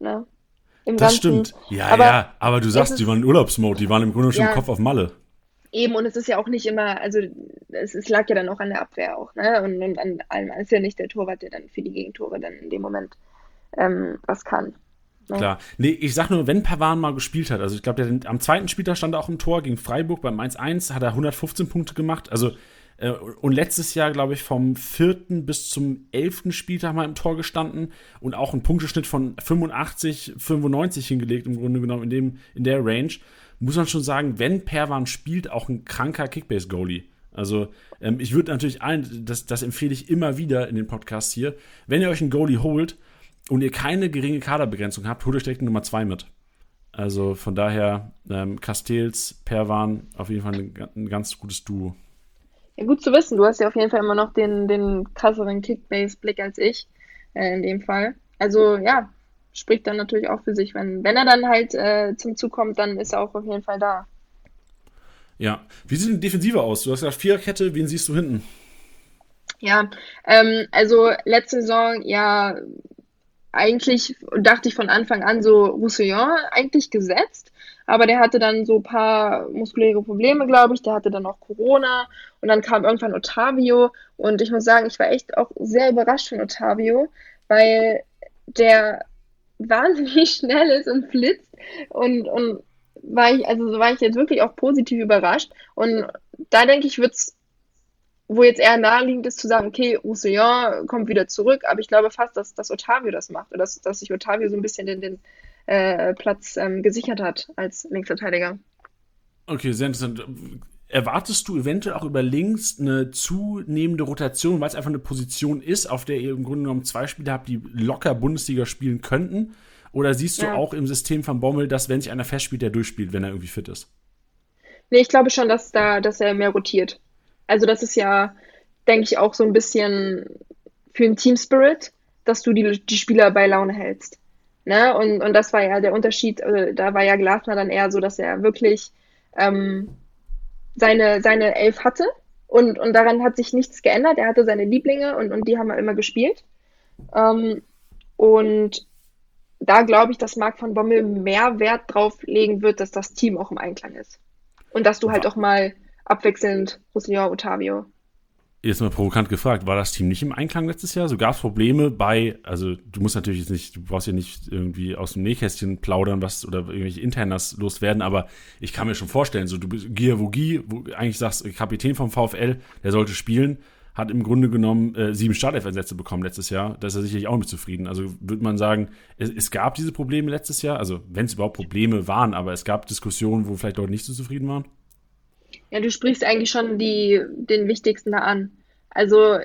Ne? Im das Ganzen. stimmt. Ja, aber ja, aber du sagst, die waren in Urlaubsmode, die waren im Grunde schon ja, Kopf auf Malle. Eben, und es ist ja auch nicht immer, also es, es lag ja dann auch an der Abwehr auch, ne? Und, und an allem. Es ist ja nicht der Torwart, der dann für die Gegentore dann in dem Moment ähm, was kann. Klar. Nee, ich sag nur, wenn Pavan mal gespielt hat, also ich glaube, am zweiten Spieltag stand er auch im Tor gegen Freiburg beim 1-1, hat er 115 Punkte gemacht. Also, äh, und letztes Jahr, glaube ich, vom vierten bis zum elften Spieltag mal im Tor gestanden und auch einen Punkteschnitt von 85, 95 hingelegt, im Grunde genommen in, dem, in der Range. Muss man schon sagen, wenn Perwan spielt, auch ein kranker Kickbase-Goalie. Also, ähm, ich würde natürlich allen, das, das empfehle ich immer wieder in den Podcasts hier, wenn ihr euch einen Goalie holt, und ihr keine geringe Kaderbegrenzung habt, holt euch direkt Nummer 2 mit. Also von daher, ähm, Castells, Perwan, auf jeden Fall ein, ein, ganz gutes Duo. Ja, gut zu wissen. Du hast ja auf jeden Fall immer noch den, den krasseren Kickbase-Blick als ich, äh, in dem Fall. Also ja, spricht dann natürlich auch für sich. Wenn, wenn er dann halt äh, zum Zug kommt, dann ist er auch auf jeden Fall da. Ja, wie sieht die Defensive aus? Du hast gesagt Viererkette, wen siehst du hinten? Ja, ähm, also letzte Saison ja eigentlich dachte ich von Anfang an so Roussillon eigentlich gesetzt, aber der hatte dann so ein paar muskuläre Probleme, glaube ich. Der hatte dann auch Corona und dann kam irgendwann Ottavio und ich muss sagen, ich war echt auch sehr überrascht von Ottavio, weil der wahnsinnig schnell ist und flitzt und, und war ich, also so war ich jetzt wirklich auch positiv überrascht und da denke ich, wird es wo jetzt eher naheliegend ist zu sagen, okay, Roussillon kommt wieder zurück, aber ich glaube fast, dass, dass Otavio das macht oder dass, dass sich Otavio so ein bisschen den, den äh, Platz ähm, gesichert hat als Linksverteidiger. Okay, sehr interessant. Erwartest du eventuell auch über links eine zunehmende Rotation, weil es einfach eine Position ist, auf der ihr im Grunde genommen zwei Spieler habt, die locker Bundesliga spielen könnten? Oder siehst du ja. auch im System von Bommel, dass wenn sich einer festspielt, der durchspielt, wenn er irgendwie fit ist? Nee, ich glaube schon, dass da, dass er mehr rotiert. Also das ist ja, denke ich, auch so ein bisschen für den Team Spirit, dass du die, die Spieler bei Laune hältst. Ne? Und, und das war ja der Unterschied, also da war ja Glasner dann eher so, dass er wirklich ähm, seine, seine Elf hatte und, und daran hat sich nichts geändert. Er hatte seine Lieblinge und, und die haben wir immer gespielt. Ähm, und da glaube ich, dass Marc von Bommel mehr Wert drauf legen wird, dass das Team auch im Einklang ist. Und dass du halt auch mal abwechselnd Roussillon, Otavio jetzt mal provokant gefragt, war das Team nicht im Einklang letztes Jahr? So gab es Probleme bei, also du musst natürlich jetzt nicht, du brauchst ja nicht irgendwie aus dem Nähkästchen plaudern, was oder irgendwelche Internas loswerden, aber ich kann mir schon vorstellen, so du bist Giavogi, wo eigentlich sagst, Kapitän vom VfL, der sollte spielen, hat im Grunde genommen äh, sieben Startelf-Einsätze bekommen letztes Jahr. Da ist er sicherlich auch mit zufrieden. Also würde man sagen, es, es, gab diese Probleme letztes Jahr, also wenn es überhaupt Probleme waren, aber es gab Diskussionen, wo vielleicht Leute nicht so zufrieden waren? Ja, du sprichst eigentlich schon die, den wichtigsten da an. Also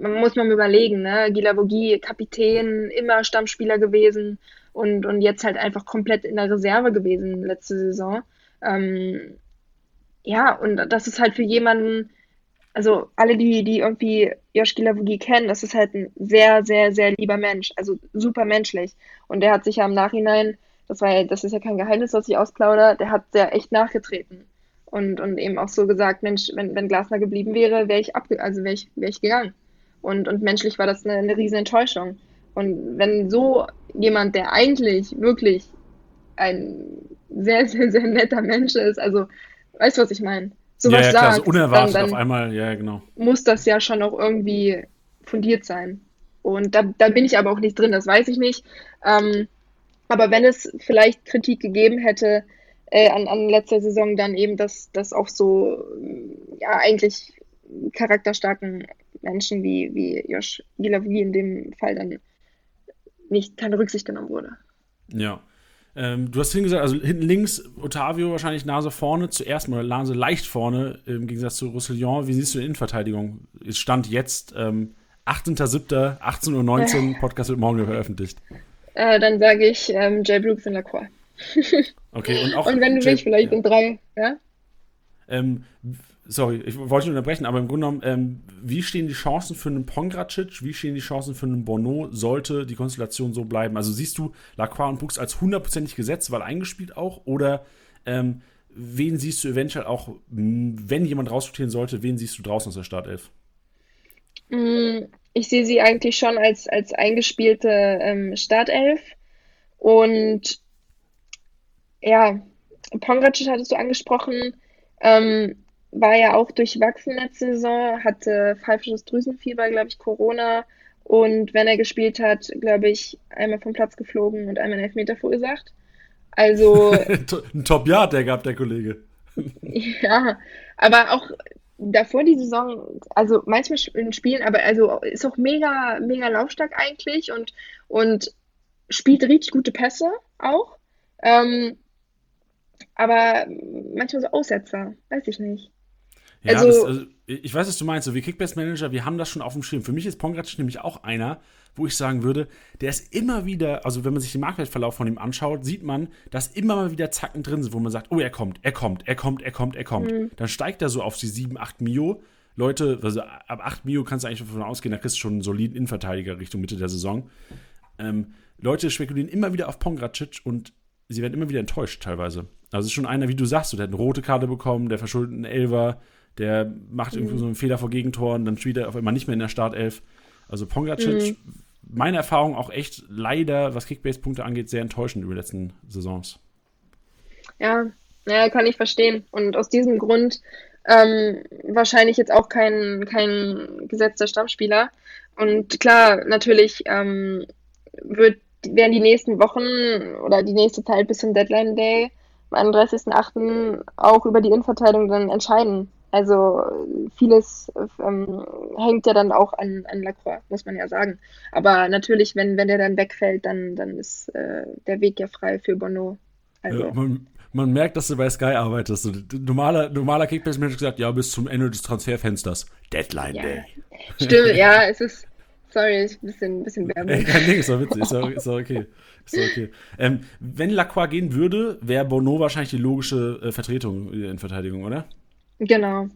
man muss mal überlegen, ne? Gilavogi, Kapitän, immer Stammspieler gewesen und, und jetzt halt einfach komplett in der Reserve gewesen letzte Saison. Ähm, ja, und das ist halt für jemanden, also alle, die, die irgendwie Josh Gilavogi kennen, das ist halt ein sehr, sehr, sehr lieber Mensch, also super menschlich. Und der hat sich ja im Nachhinein, das war ja, das ist ja kein Geheimnis, was ich ausplaudere, der hat sehr echt nachgetreten und, und eben auch so gesagt, Mensch, wenn, wenn Glasner geblieben wäre, wäre ich abge also wäre ich, wär ich gegangen. Und, und menschlich war das eine, eine riesen Enttäuschung. Und wenn so jemand, der eigentlich wirklich ein sehr, sehr, sehr netter Mensch ist, also weißt du, was ich meine? So ja, was ja, klar, sagt, so unerwartet dann, dann auf einmal, ja, genau. Muss das ja schon auch irgendwie fundiert sein. Und da, da bin ich aber auch nicht drin, das weiß ich nicht. Ähm, aber wenn es vielleicht Kritik gegeben hätte, äh, an, an letzter Saison dann eben, dass das auch so ja eigentlich charakterstarken Menschen wie, wie Josh Gilavi in dem Fall dann nicht keine Rücksicht genommen wurde. Ja. Ähm, du hast hingesagt, also hinten links Otavio wahrscheinlich Nase vorne, zuerst mal Nase leicht vorne im Gegensatz zu Roussillon. Wie siehst du die Innenverteidigung? Es stand jetzt ähm, 18.07., 18.19 Uhr, Podcast wird morgen veröffentlicht. Äh, dann sage ich ähm, Jay Brooks in Lacroix. Okay, und auch. Und wenn du mich vielleicht ja. in drei, ja? Ähm, sorry, ich wollte nicht unterbrechen, aber im Grunde genommen, ähm, wie stehen die Chancen für einen Pongracic, wie stehen die Chancen für einen Bono, sollte die Konstellation so bleiben? Also siehst du Lacroix und Bux als hundertprozentig gesetzt, weil eingespielt auch, oder ähm, wen siehst du eventuell auch, wenn jemand rausrotieren sollte, wen siehst du draußen aus der Startelf? Mm, ich sehe sie eigentlich schon als, als eingespielte ähm, Startelf und ja, Pongracic hattest du angesprochen, ähm, war ja auch durchwachsen letzte Saison, hatte pfeifisches Drüsenfieber, glaube ich, Corona und wenn er gespielt hat, glaube ich, einmal vom Platz geflogen und einmal einen Elfmeter verursacht. Also. Ein Top-Yard, der gab der Kollege. ja, aber auch davor die Saison, also manchmal in Spielen, aber also ist auch mega, mega laufstark eigentlich und, und spielt richtig gute Pässe auch. Ähm, aber manchmal so Aussetzer, weiß ich nicht. Ja, also, das, also, ich weiß, was du meinst. So, wir Kickbase Manager, wir haben das schon auf dem Schirm. Für mich ist Pongracic nämlich auch einer, wo ich sagen würde, der ist immer wieder, also wenn man sich den Marktwertverlauf von ihm anschaut, sieht man, dass immer mal wieder Zacken drin sind, wo man sagt, oh, er kommt, er kommt, er kommt, er kommt, er kommt. Mhm. Dann steigt er so auf die 7, 8 Mio. Leute, also ab 8 Mio kannst du eigentlich davon ausgehen, da kriegst du schon einen soliden Innenverteidiger Richtung Mitte der Saison. Ähm, Leute spekulieren immer wieder auf Pongracic und sie werden immer wieder enttäuscht teilweise. Also es ist schon einer, wie du sagst, der hat eine rote Karte bekommen, der verschuldet einen Elver, der macht irgendwie so einen Fehler vor Gegentoren, dann spielt er auf einmal nicht mehr in der Startelf. Also Pongracic, mhm. meine Erfahrung auch echt leider, was Kickbase-Punkte angeht, sehr enttäuschend über die letzten Saisons. Ja, ja, kann ich verstehen. Und aus diesem Grund ähm, wahrscheinlich jetzt auch kein, kein gesetzter Stammspieler. Und klar, natürlich ähm, wird, werden die nächsten Wochen oder die nächste Zeit bis zum Deadline Day am 31.08. auch über die Innenverteidigung dann entscheiden. Also vieles ähm, hängt ja dann auch an, an Lacroix, muss man ja sagen. Aber natürlich, wenn, wenn der dann wegfällt, dann, dann ist äh, der Weg ja frei für Bono. Also. Ja, man, man, merkt, dass du bei Sky arbeitest. Normaler, normaler Kickbase-Manager gesagt, ja, bis zum Ende des Transferfensters. Deadline ja. Day. Stimmt, ja, es ist, sorry, ist ein bisschen, bisschen Werbung. Kein Ding, ist doch witzig, ist doch, ist doch okay. Ist okay. Ähm, wenn Lacroix gehen würde, wäre Bono wahrscheinlich die logische äh, Vertretung in Verteidigung, oder? Genau.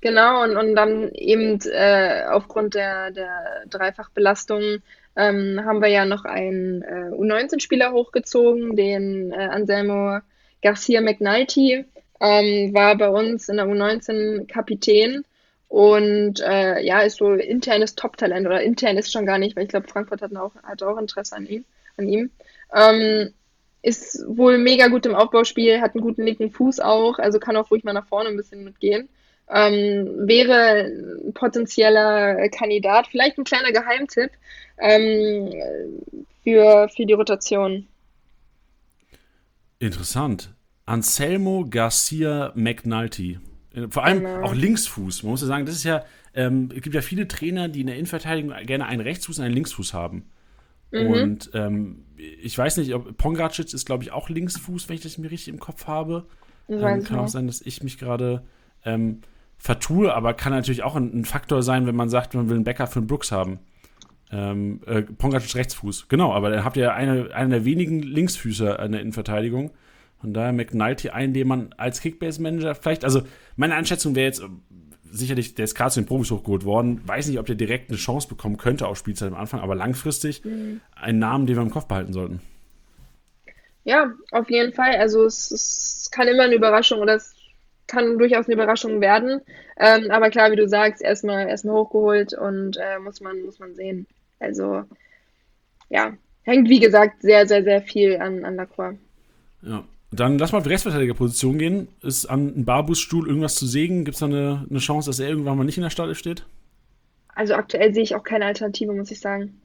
Genau, und, und dann eben äh, aufgrund der, der Dreifachbelastung ähm, haben wir ja noch einen äh, U19-Spieler hochgezogen, den äh, Anselmo Garcia McNulty, ähm, war bei uns in der U19 Kapitän und äh, ja, ist so internes Top-Talent oder intern ist schon gar nicht, weil ich glaube, Frankfurt hat auch, hat auch Interesse an ihm. An ihm. Ähm, ist wohl mega gut im Aufbauspiel, hat einen guten linken Fuß auch, also kann auch ruhig mal nach vorne ein bisschen mitgehen. Ähm, wäre ein potenzieller Kandidat, vielleicht ein kleiner Geheimtipp ähm, für, für die Rotation. Interessant. Anselmo Garcia McNulty. Vor allem genau. auch Linksfuß. Man muss ja sagen, das ist ja, ähm, es gibt ja viele Trainer, die in der Innenverteidigung gerne einen Rechtsfuß und einen Linksfuß haben. Mhm. Und ähm, ich weiß nicht, ob Pongracic ist, glaube ich, auch Linksfuß, wenn ich das mir richtig im Kopf habe. Ähm, kann auch sein, dass ich mich gerade ähm, vertue, aber kann natürlich auch ein, ein, Faktor sein, wenn man sagt, man will einen Bäcker für einen Brooks haben. Ähm, äh, Pongracic Rechtsfuß, genau, aber dann habt ihr eine, einen der wenigen Linksfüßer in der Innenverteidigung. Von daher McNulty einen, den man als Kickbase-Manager vielleicht, also meine Einschätzung wäre jetzt sicherlich, der ist gerade zu den Profis hochgeholt worden. Weiß nicht, ob der direkt eine Chance bekommen könnte auf Spielzeit am Anfang, aber langfristig mhm. ein Namen, den wir im Kopf behalten sollten. Ja, auf jeden Fall. Also es, es kann immer eine Überraschung oder es kann durchaus eine Überraschung werden. Ähm, aber klar, wie du sagst, erstmal erstmal hochgeholt und äh, muss man muss man sehen. Also ja, hängt wie gesagt sehr sehr sehr viel an an Lacroix. Ja. Dann lass mal auf die Rechtsverteidigerposition gehen. Ist an Barbus Stuhl irgendwas zu sägen? Gibt es da eine, eine Chance, dass er irgendwann mal nicht in der Startelf steht? Also aktuell sehe ich auch keine Alternative, muss ich sagen.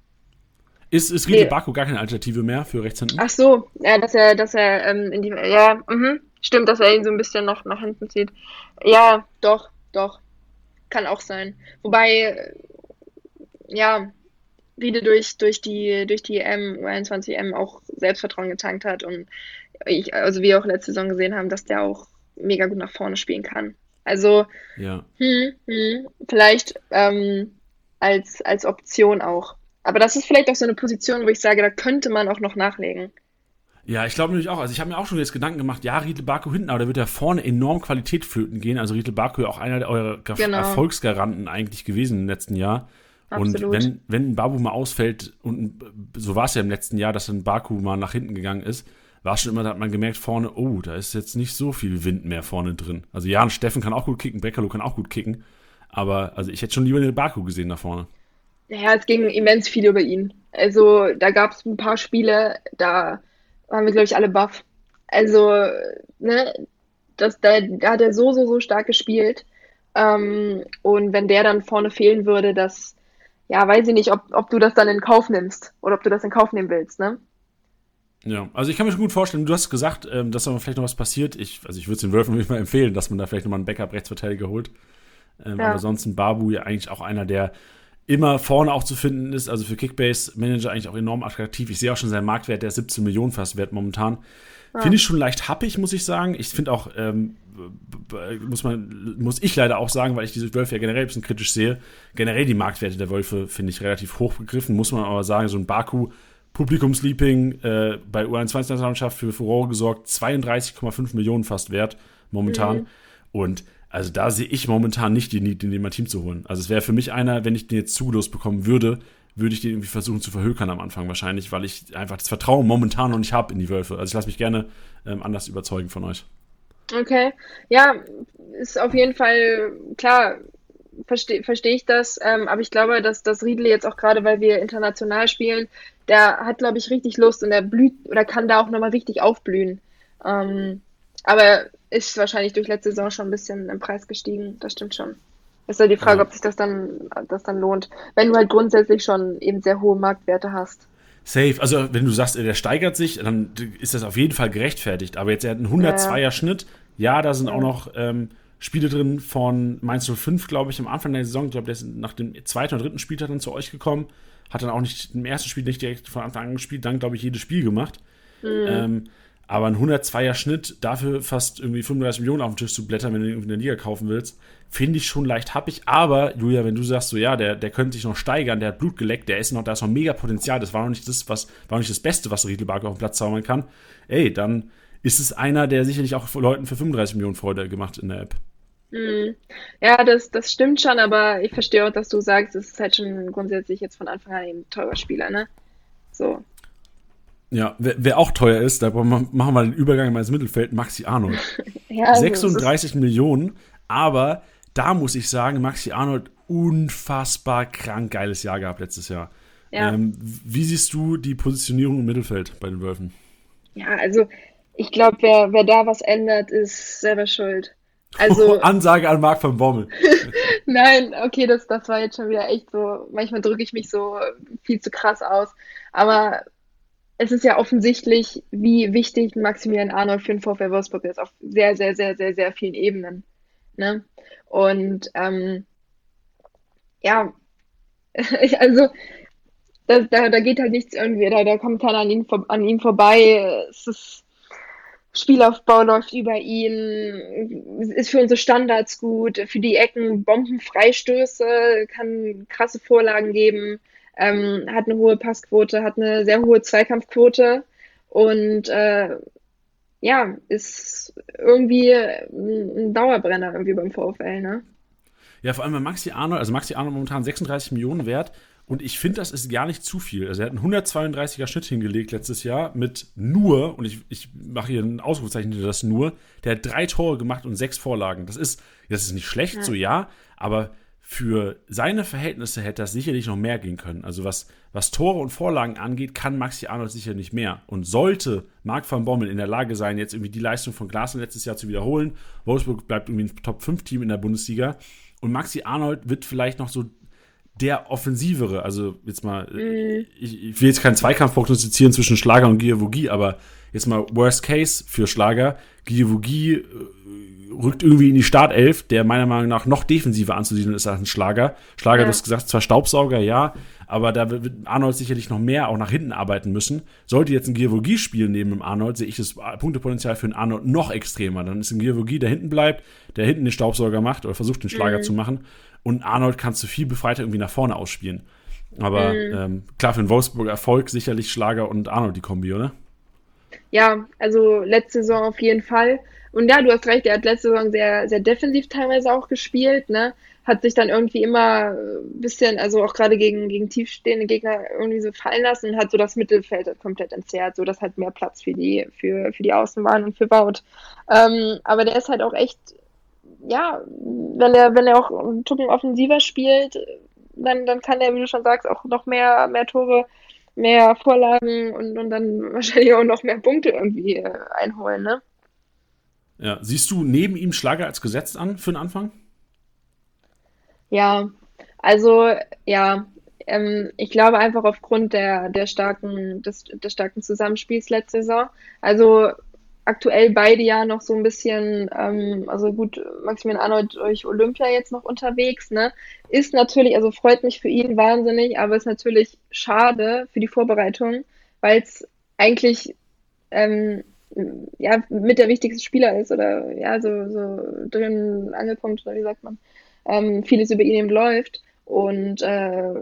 Ist, ist Riedel nee. Baku gar keine Alternative mehr für Rechtshänden? Ach so, ja, dass er, dass er ähm, in die, ja, mh, stimmt, dass er ihn so ein bisschen noch nach hinten zieht. Ja, doch, doch, kann auch sein. Wobei, ja, Riede durch, durch die, durch die M, U21M auch Selbstvertrauen getankt hat und ich, also wir auch letzte Saison gesehen haben, dass der auch mega gut nach vorne spielen kann. Also ja. hm, hm, vielleicht ähm, als, als Option auch. Aber das ist vielleicht auch so eine Position, wo ich sage, da könnte man auch noch nachlegen. Ja, ich glaube nämlich auch. Also ich habe mir auch schon jetzt Gedanken gemacht, ja, Riedel Baku hinten, aber da wird ja vorne enorm Qualität flöten gehen. Also Riedel Baku ja auch einer eurer genau. Erfolgsgaranten eigentlich gewesen im letzten Jahr. Absolut. Und wenn, wenn ein Babu mal ausfällt, und so war es ja im letzten Jahr, dass ein Baku mal nach hinten gegangen ist, war schon immer, da hat man gemerkt vorne, oh, da ist jetzt nicht so viel Wind mehr vorne drin. Also Jan Steffen kann auch gut kicken, Beckerlo kann auch gut kicken, aber also ich hätte schon lieber den Baku gesehen da vorne. Ja, es ging immens viel über ihn. Also da gab es ein paar Spiele, da waren wir, glaube ich, alle baff. Also, ne, das, da, da hat er so, so, so stark gespielt. Ähm, und wenn der dann vorne fehlen würde, das, ja, weiß ich nicht, ob, ob du das dann in Kauf nimmst oder ob du das in Kauf nehmen willst, ne? Ja, also ich kann mir schon gut vorstellen, du hast gesagt, ähm, dass da vielleicht noch was passiert. Ich, also ich würde es den Wölfen mal empfehlen, dass man da vielleicht nochmal einen Backup-Rechtsverteidiger holt. Ähm, ja. Aber ansonsten Babu ja eigentlich auch einer, der immer vorne auch zu finden ist. Also für Kickbase-Manager eigentlich auch enorm attraktiv. Ich sehe auch schon seinen Marktwert, der ist 17 Millionen fast wert momentan. Ja. Finde ich schon leicht happig, muss ich sagen. Ich finde auch, ähm, muss man, muss ich leider auch sagen, weil ich diese Wölfe ja generell ein bisschen kritisch sehe. Generell die Marktwerte der Wölfe finde ich relativ hoch begriffen, muss man aber sagen, so ein Baku Publikumsliebling äh, bei U21-Nationalmannschaft für Furore gesorgt, 32,5 Millionen fast wert momentan. Mhm. Und also da sehe ich momentan nicht die Need, den in mein Team zu holen. Also es wäre für mich einer, wenn ich den jetzt zugelost bekommen würde, würde ich den irgendwie versuchen zu verhökern am Anfang wahrscheinlich, weil ich einfach das Vertrauen momentan noch nicht habe in die Wölfe. Also ich lasse mich gerne ähm, anders überzeugen von euch. Okay, ja, ist auf jeden Fall klar, verstehe versteh ich das, ähm, aber ich glaube, dass das Riedle jetzt auch gerade, weil wir international spielen, der hat, glaube ich, richtig Lust und er blüht oder kann da auch nochmal richtig aufblühen. Ähm, aber ist wahrscheinlich durch letzte Saison schon ein bisschen im Preis gestiegen, das stimmt schon. Ist ja die Frage, ja. ob sich das dann, das dann lohnt, wenn du halt grundsätzlich schon eben sehr hohe Marktwerte hast. Safe. Also, wenn du sagst, der steigert sich, dann ist das auf jeden Fall gerechtfertigt. Aber jetzt, er hat einen 102er ja. Schnitt. Ja, da sind auch noch ähm, Spiele drin von Mainz 05, glaube ich, am Anfang der Saison. Ich glaube, der ist nach dem zweiten oder dritten Spieltag dann zu euch gekommen. Hat dann auch nicht im ersten Spiel nicht direkt von Anfang an gespielt, dann, glaube ich, jedes Spiel gemacht. Mhm. Ähm, aber ein 102er Schnitt, dafür fast irgendwie 35 Millionen auf den Tisch zu blättern, wenn du irgendwie in der Liga kaufen willst, finde ich schon leicht happig. Aber, Julia, wenn du sagst, so ja, der, der könnte sich noch steigern, der hat Blut geleckt, der ist noch, da ist noch mega Potenzial, das war noch nicht das, was, war noch nicht das Beste, was Riedel Barker auf dem Platz zaubern kann, ey, dann ist es einer, der sicherlich auch Leuten für 35 Millionen Freude gemacht in der App. Mhm. Ja, das, das stimmt schon, aber ich verstehe auch, dass du sagst, es ist halt schon grundsätzlich jetzt von Anfang an ein teurer Spieler, ne? So. Ja, wer, wer, auch teuer ist, da machen wir den Übergang mal ins Mittelfeld, Maxi Arnold. ja, 36 also, Millionen, aber da muss ich sagen, Maxi Arnold unfassbar krank geiles Jahr gehabt letztes Jahr. Ja. Ähm, wie siehst du die Positionierung im Mittelfeld bei den Wölfen? Ja, also ich glaube, wer, wer da was ändert, ist selber schuld. Also Ansage an Marc van Bommel. Nein, okay, das, das war jetzt schon wieder echt so. Manchmal drücke ich mich so viel zu krass aus. Aber es ist ja offensichtlich, wie wichtig Maximilian Arnold für den VfL Wolfsburg ist, auf sehr, sehr, sehr, sehr, sehr vielen Ebenen. Ne? Und ähm, ja, also da, da, da geht halt nichts irgendwie, da, da kommt keiner an ihm, an ihm vorbei. Es ist, Spielaufbau läuft über ihn, ist für unsere Standards gut, für die Ecken Bombenfreistöße, kann krasse Vorlagen geben ähm, hat eine hohe Passquote, hat eine sehr hohe Zweikampfquote und äh, ja, ist irgendwie ein Dauerbrenner irgendwie beim VfL, ne? Ja, vor allem bei Maxi Arnold, also Maxi Arnold momentan 36 Millionen wert und ich finde, das ist gar nicht zu viel. Also er hat einen 132er Schnitt hingelegt letztes Jahr mit nur, und ich, ich mache hier ein Ausrufezeichen hinter das nur, der hat drei Tore gemacht und sechs Vorlagen. Das ist, das ist nicht schlecht, ja. so ja, aber für seine Verhältnisse hätte das sicherlich noch mehr gehen können. Also was, was Tore und Vorlagen angeht, kann Maxi Arnold sicher nicht mehr. Und sollte Marc van Bommel in der Lage sein, jetzt irgendwie die Leistung von Glasner letztes Jahr zu wiederholen, Wolfsburg bleibt irgendwie ein Top-5-Team in der Bundesliga und Maxi Arnold wird vielleicht noch so der offensivere, also jetzt mal, mhm. ich, ich, will jetzt keinen Zweikampf prognostizieren zwischen Schlager und Giavogi, aber jetzt mal Worst Case für Schlager, Giavogi äh, rückt irgendwie in die Startelf, der meiner Meinung nach noch defensiver anzusiedeln ist als ein Schlager. Schlager, ja. du hast gesagt, zwar Staubsauger, ja, aber da wird Arnold sicherlich noch mehr auch nach hinten arbeiten müssen. Sollte jetzt ein Giervogie spielen neben dem Arnold, sehe ich das Punktepotenzial für einen Arnold noch extremer. Dann ist ein Giervogie, der hinten bleibt, der hinten den Staubsauger macht oder versucht, den Schlager mhm. zu machen. Und Arnold kannst du viel befreiter irgendwie nach vorne ausspielen. Aber mhm. ähm, klar, für den Wolfsburg Erfolg sicherlich Schlager und Arnold die Kombi, oder? Ja, also letzte Saison auf jeden Fall. Und ja, du hast recht, er hat letzte Saison sehr, sehr defensiv teilweise auch gespielt, ne? Hat sich dann irgendwie immer ein bisschen, also auch gerade gegen, gegen tiefstehende Gegner irgendwie so fallen lassen und hat so das Mittelfeld komplett entzerrt, so dass halt mehr Platz für die, für, für die Außenbahn und für Baut. Ähm, aber der ist halt auch echt, ja, wenn er, wenn er auch ein Tucken offensiver spielt, dann, dann kann er, wie du schon sagst, auch noch mehr, mehr Tore, mehr Vorlagen und, und dann wahrscheinlich auch noch mehr Punkte irgendwie äh, einholen, ne? Ja, siehst du neben ihm Schlager als gesetzt an für den Anfang? Ja, also ja, ähm, ich glaube einfach aufgrund der, der starken, des, des starken Zusammenspiels letzte Saison. Also aktuell beide ja noch so ein bisschen, ähm, also gut, Maximilian Arnold durch Olympia jetzt noch unterwegs, ne? Ist natürlich, also freut mich für ihn wahnsinnig, aber ist natürlich schade für die Vorbereitung, weil es eigentlich ähm, ja, mit der wichtigste Spieler ist oder ja, so, so drin angekommen, oder wie sagt man, ähm, vieles über ihn eben läuft. Und äh,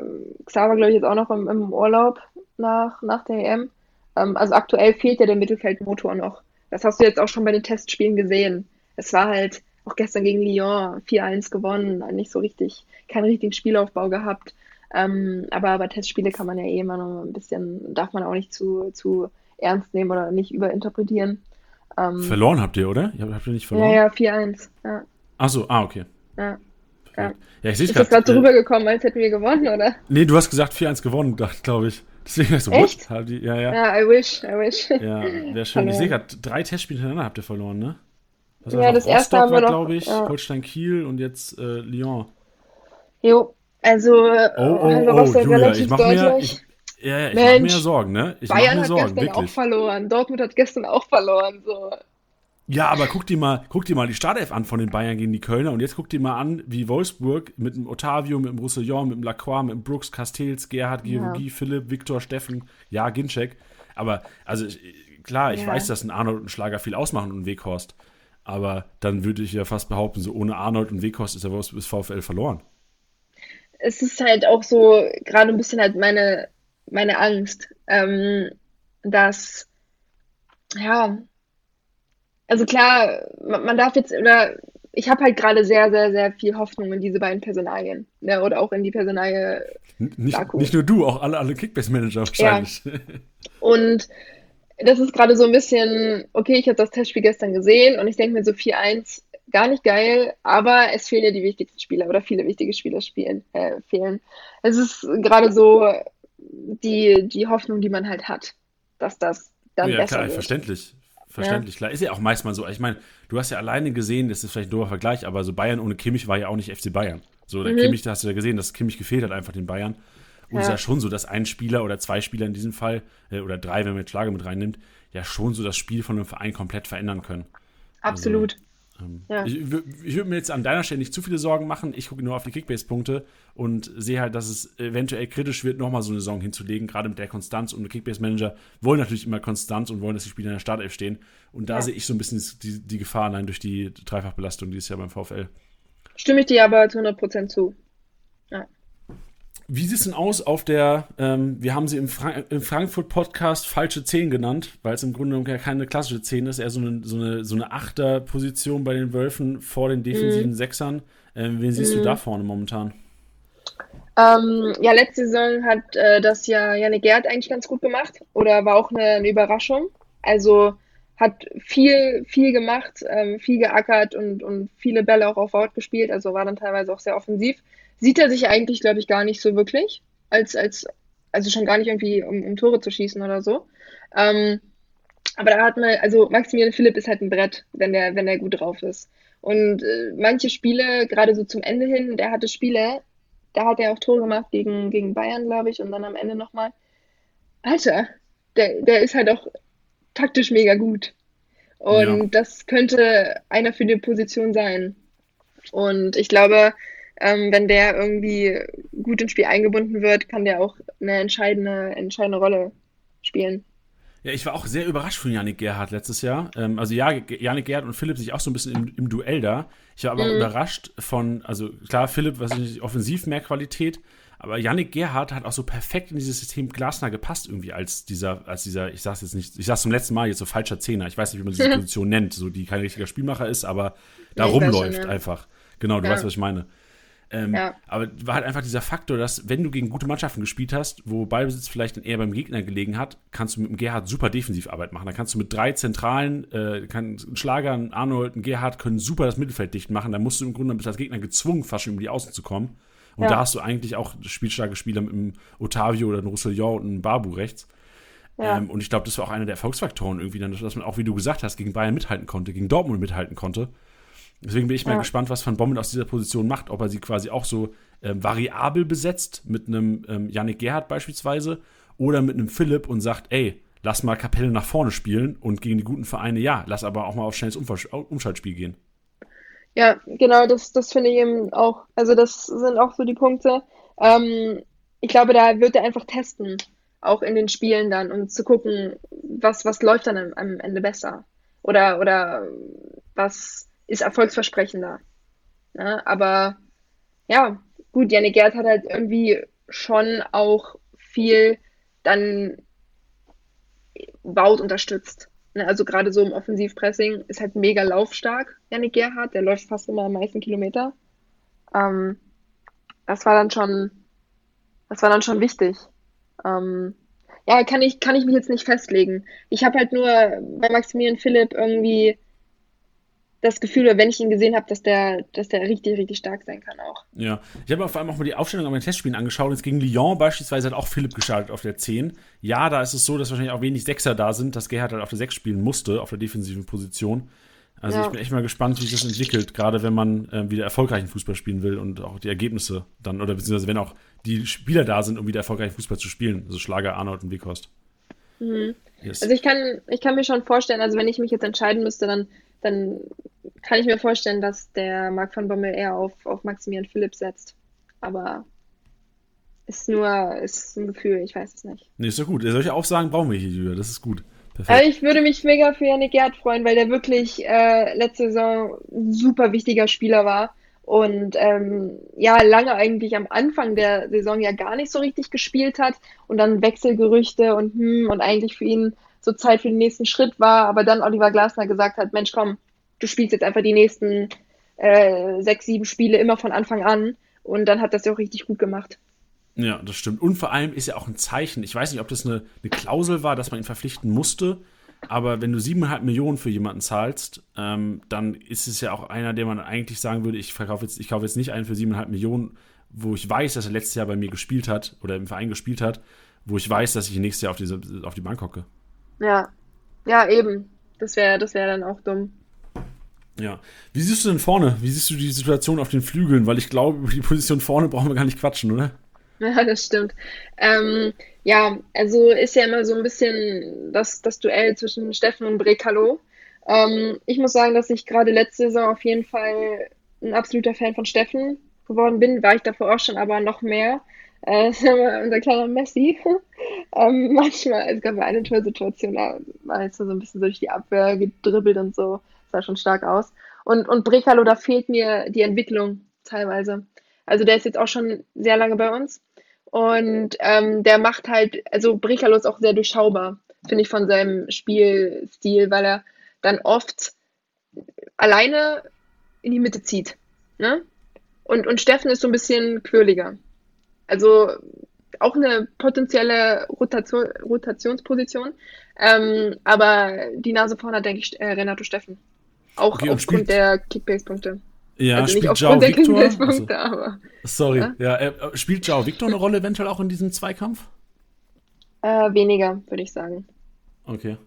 Xaver, glaube ich, jetzt auch noch im, im Urlaub nach, nach der EM. Ähm, also aktuell fehlt ja der Mittelfeldmotor noch. Das hast du jetzt auch schon bei den Testspielen gesehen. Es war halt auch gestern gegen Lyon 4-1 gewonnen, nicht so richtig, keinen richtigen Spielaufbau gehabt. Ähm, aber bei Testspiele kann man ja eh immer noch ein bisschen, darf man auch nicht zu, zu ernst nehmen oder nicht überinterpretieren. Ähm, verloren habt ihr, oder? Habt ihr nicht verloren? Ja, ja, 4-1. Ja. Achso, ah, okay. Ja. Ja. ja, ich sehe Ist das gerade so äh, rübergekommen, als hätten wir gewonnen, oder? Nee, du hast gesagt 4-1 gewonnen, glaube ich. Deswegen du Echt? What? Die, ja, ja. Ja, I wish, I wish. Ja, wäre schön. Ich sehe gerade, drei Testspiele hintereinander habt ihr verloren, ne? Das ja, das erste haben wir noch, glaube ich, ja. Holstein Kiel und jetzt äh, Lyon. Jo, also oh, oh, oh, Julia, ich mache mir, ich, ja, ja, ich mache mir Sorgen, ne? Ich Bayern mir hat Sorgen, gestern wirklich. auch verloren. Dortmund hat gestern auch verloren. So. Ja, aber guck dir mal, guck dir mal die Startelf an von den Bayern gegen die Kölner und jetzt guck dir mal an, wie Wolfsburg mit dem Otavio, mit dem Roussillon, mit dem Lacroix, mit dem Brooks, Castells, Gerhard, Georgi, ja. Philipp, Viktor, Steffen, ja, Ginczek. Aber, also, klar, ich ja. weiß, dass ein Arnold und ein Schlager viel ausmachen und ein Weghorst. Aber dann würde ich ja fast behaupten, so ohne Arnold und Weghorst ist der Wolfsburg VfL verloren. Es ist halt auch so gerade ein bisschen halt meine, meine Angst, ähm, dass, ja, also klar, man, man darf jetzt, oder ich habe halt gerade sehr, sehr, sehr viel Hoffnung in diese beiden Personalien. Ne, oder auch in die Personalie. Nicht, nicht nur du, auch alle, alle Kickbase-Manager wahrscheinlich. Ja. Und das ist gerade so ein bisschen, okay, ich habe das Testspiel gestern gesehen und ich denke mir so 4-1, gar nicht geil, aber es fehlen ja die wichtigsten Spieler oder viele wichtige Spieler spielen, äh, fehlen. Es ist gerade so die, die Hoffnung, die man halt hat, dass das dann ja, besser klar, wird. verständlich. Verständlich, ja. klar. Ist ja auch meist mal so. Ich meine, du hast ja alleine gesehen, das ist vielleicht ein doofer Vergleich, aber so Bayern ohne Kimmich war ja auch nicht FC Bayern. So, der mhm. Kimmich, da hast du ja gesehen, dass Kimmich gefehlt hat einfach den Bayern. Und ja. es ist ja schon so, dass ein Spieler oder zwei Spieler in diesem Fall, äh, oder drei, wenn man jetzt Schlager mit reinnimmt, ja schon so das Spiel von einem Verein komplett verändern können. Absolut. Also, ja. Ich, ich würde mir jetzt an deiner Stelle nicht zu viele Sorgen machen. Ich gucke nur auf die Kickbase-Punkte und sehe halt, dass es eventuell kritisch wird, nochmal so eine Saison hinzulegen, gerade mit der Konstanz. Und Kickbase-Manager wollen natürlich immer Konstanz und wollen, dass die Spieler in der Startelf stehen. Und da ja. sehe ich so ein bisschen die, die Gefahr allein durch die Dreifachbelastung dieses Jahr beim VfL. Stimme ich dir aber zu 100% zu. Wie sieht es denn aus auf der, ähm, wir haben sie im, Fra im Frankfurt-Podcast falsche 10 genannt, weil es im Grunde genommen ja keine klassische 10 ist, eher so eine, so eine, so eine Achter-Position bei den Wölfen vor den defensiven mhm. Sechsern. Ähm, wen siehst mhm. du da vorne momentan? Ähm, ja, letzte Saison hat äh, das ja Janne Gerd eigentlich ganz gut gemacht oder war auch eine, eine Überraschung. Also hat viel, viel gemacht, ähm, viel geackert und, und viele Bälle auch auf Out gespielt, also war dann teilweise auch sehr offensiv sieht er sich eigentlich, glaube ich, gar nicht so wirklich, als, als, also schon gar nicht irgendwie, um, um Tore zu schießen oder so. Ähm, aber da hat man, also Maximilian Philipp ist halt ein Brett, wenn der, wenn der gut drauf ist. Und äh, manche Spiele, gerade so zum Ende hin, der hatte Spiele, da hat er auch Tore gemacht gegen, gegen Bayern, glaube ich, und dann am Ende nochmal. Alter, der, der ist halt auch taktisch mega gut. Und ja. das könnte einer für die Position sein. Und ich glaube, ähm, wenn der irgendwie gut ins Spiel eingebunden wird, kann der auch eine entscheidende, entscheidende Rolle spielen. Ja, ich war auch sehr überrascht von Janik Gerhardt letztes Jahr. Ähm, also ja, Janik Gerhardt und Philipp sich auch so ein bisschen im, im Duell da. Ich war aber mhm. überrascht von, also klar, Philipp, was nicht, offensiv mehr Qualität, aber Janik Gerhardt hat auch so perfekt in dieses System Glasner gepasst irgendwie als dieser, als dieser, ich sag's jetzt nicht, ich sag's zum letzten Mal jetzt so falscher Zehner. Ich weiß nicht, wie man diese Position nennt, so die kein richtiger Spielmacher ist, aber da rumläuft schon, ja. einfach. Genau, du ja. weißt, was ich meine. Ähm, ja. Aber war halt einfach dieser Faktor, dass wenn du gegen gute Mannschaften gespielt hast, wo Ballbesitz vielleicht eher beim Gegner gelegen hat, kannst du mit dem Gerhard super Defensivarbeit machen. Da kannst du mit drei Zentralen, äh, kann, ein Schlager, ein Arnold, ein Gerhard können super das Mittelfeld dicht machen. Da musst du im Grunde bist als Gegner gezwungen, fast schon über die Außen zu kommen. Und ja. da hast du eigentlich auch spielstarke Spieler mit einem Otavio oder einem Roussillon und einem Babu rechts. Ja. Ähm, und ich glaube, das war auch einer der Erfolgsfaktoren irgendwie, dann, dass man auch, wie du gesagt hast, gegen Bayern mithalten konnte, gegen Dortmund mithalten konnte. Deswegen bin ich mal ja. gespannt, was Van Bommel aus dieser Position macht. Ob er sie quasi auch so ähm, variabel besetzt, mit einem ähm, Yannick Gerhardt beispielsweise, oder mit einem Philipp und sagt, ey, lass mal Kapelle nach vorne spielen und gegen die guten Vereine ja, lass aber auch mal auf schnelles Umschaltspiel gehen. Ja, genau, das, das finde ich eben auch. Also, das sind auch so die Punkte. Ähm, ich glaube, da wird er einfach testen, auch in den Spielen dann, um zu gucken, was, was läuft dann am, am Ende besser. Oder, oder was, ist erfolgsversprechender. Ne? Aber ja, gut, Janik Gerd hat halt irgendwie schon auch viel dann Baut unterstützt. Ne? Also gerade so im Offensivpressing ist halt mega laufstark, Janik Gerhardt, der läuft fast immer am meisten Kilometer. Ähm, das war dann schon, das war dann schon wichtig. Ähm, ja, kann ich, kann ich mich jetzt nicht festlegen. Ich habe halt nur bei Maximilian Philipp irgendwie das Gefühl, wenn ich ihn gesehen habe, dass der, dass der richtig, richtig stark sein kann auch. Ja, ich habe vor allem auch mal die Aufstellung an den Testspielen angeschaut. Jetzt gegen Lyon beispielsweise hat auch Philipp gestartet auf der 10. Ja, da ist es so, dass wahrscheinlich auch wenig Sechser da sind, dass Gerhard halt auf der 6 spielen musste, auf der defensiven Position. Also ja. ich bin echt mal gespannt, wie sich das entwickelt, gerade wenn man äh, wieder erfolgreichen Fußball spielen will und auch die Ergebnisse dann, oder beziehungsweise wenn auch die Spieler da sind, um wieder erfolgreichen Fußball zu spielen. Also Schlager, Arnold und Wiekost. Mhm. Yes. Also ich kann, ich kann mir schon vorstellen, also wenn ich mich jetzt entscheiden müsste, dann dann kann ich mir vorstellen, dass der Marc van Bommel eher auf, auf Maximilian Philipp setzt. Aber ist nur ist ein Gefühl, ich weiß es nicht. Nee, ist doch gut. Solche Aussagen brauchen wir hier, Julia. Das ist gut. Perfekt. Also ich würde mich mega für Yannick Gerd freuen, weil der wirklich äh, letzte Saison ein super wichtiger Spieler war. Und ähm, ja, lange eigentlich am Anfang der Saison ja gar nicht so richtig gespielt hat und dann Wechselgerüchte und hm, und eigentlich für ihn so Zeit für den nächsten Schritt war, aber dann Oliver Glasner gesagt hat, Mensch, komm, du spielst jetzt einfach die nächsten äh, sechs, sieben Spiele immer von Anfang an und dann hat das ja auch richtig gut gemacht. Ja, das stimmt. Und vor allem ist ja auch ein Zeichen. Ich weiß nicht, ob das eine, eine Klausel war, dass man ihn verpflichten musste. Aber wenn du siebeneinhalb Millionen für jemanden zahlst, ähm, dann ist es ja auch einer, der man eigentlich sagen würde, ich verkaufe jetzt, ich kaufe jetzt nicht einen für siebeneinhalb Millionen, wo ich weiß, dass er letztes Jahr bei mir gespielt hat oder im Verein gespielt hat, wo ich weiß, dass ich nächstes Jahr auf, diese, auf die Bank hocke. Ja, ja, eben. Das wäre das wär dann auch dumm. Ja. Wie siehst du denn vorne? Wie siehst du die Situation auf den Flügeln? Weil ich glaube, über die Position vorne brauchen wir gar nicht quatschen, oder? Ja, das stimmt. Ähm, ja, also ist ja immer so ein bisschen das, das Duell zwischen Steffen und Brekalo. Ähm, ich muss sagen, dass ich gerade letzte Saison auf jeden Fall ein absoluter Fan von Steffen geworden bin. War ich davor auch schon, aber noch mehr. Äh, unser kleiner Messi. ähm, manchmal, es gab eine Torsituation, da war jetzt so ein bisschen durch die Abwehr gedribbelt und so. Sah schon stark aus. Und, und Brekalo, da fehlt mir die Entwicklung teilweise. Also der ist jetzt auch schon sehr lange bei uns. Und ähm, der macht halt, also Brekalo ist auch sehr durchschaubar, finde ich, von seinem Spielstil, weil er dann oft alleine in die Mitte zieht. Ne? Und, und Steffen ist so ein bisschen quirliger. Also auch eine potenzielle Rotation, Rotationsposition. Ähm, aber die Nase vorne hat, denke ich, äh, Renato Steffen. Auch okay, aufgrund der Kickbase-Punkte. Ja, also spielt Jao Victor. Also, aber, sorry, ja, ja äh, spielt Jao Victor eine Rolle eventuell auch in diesem Zweikampf? Äh, weniger, würde ich sagen. Okay.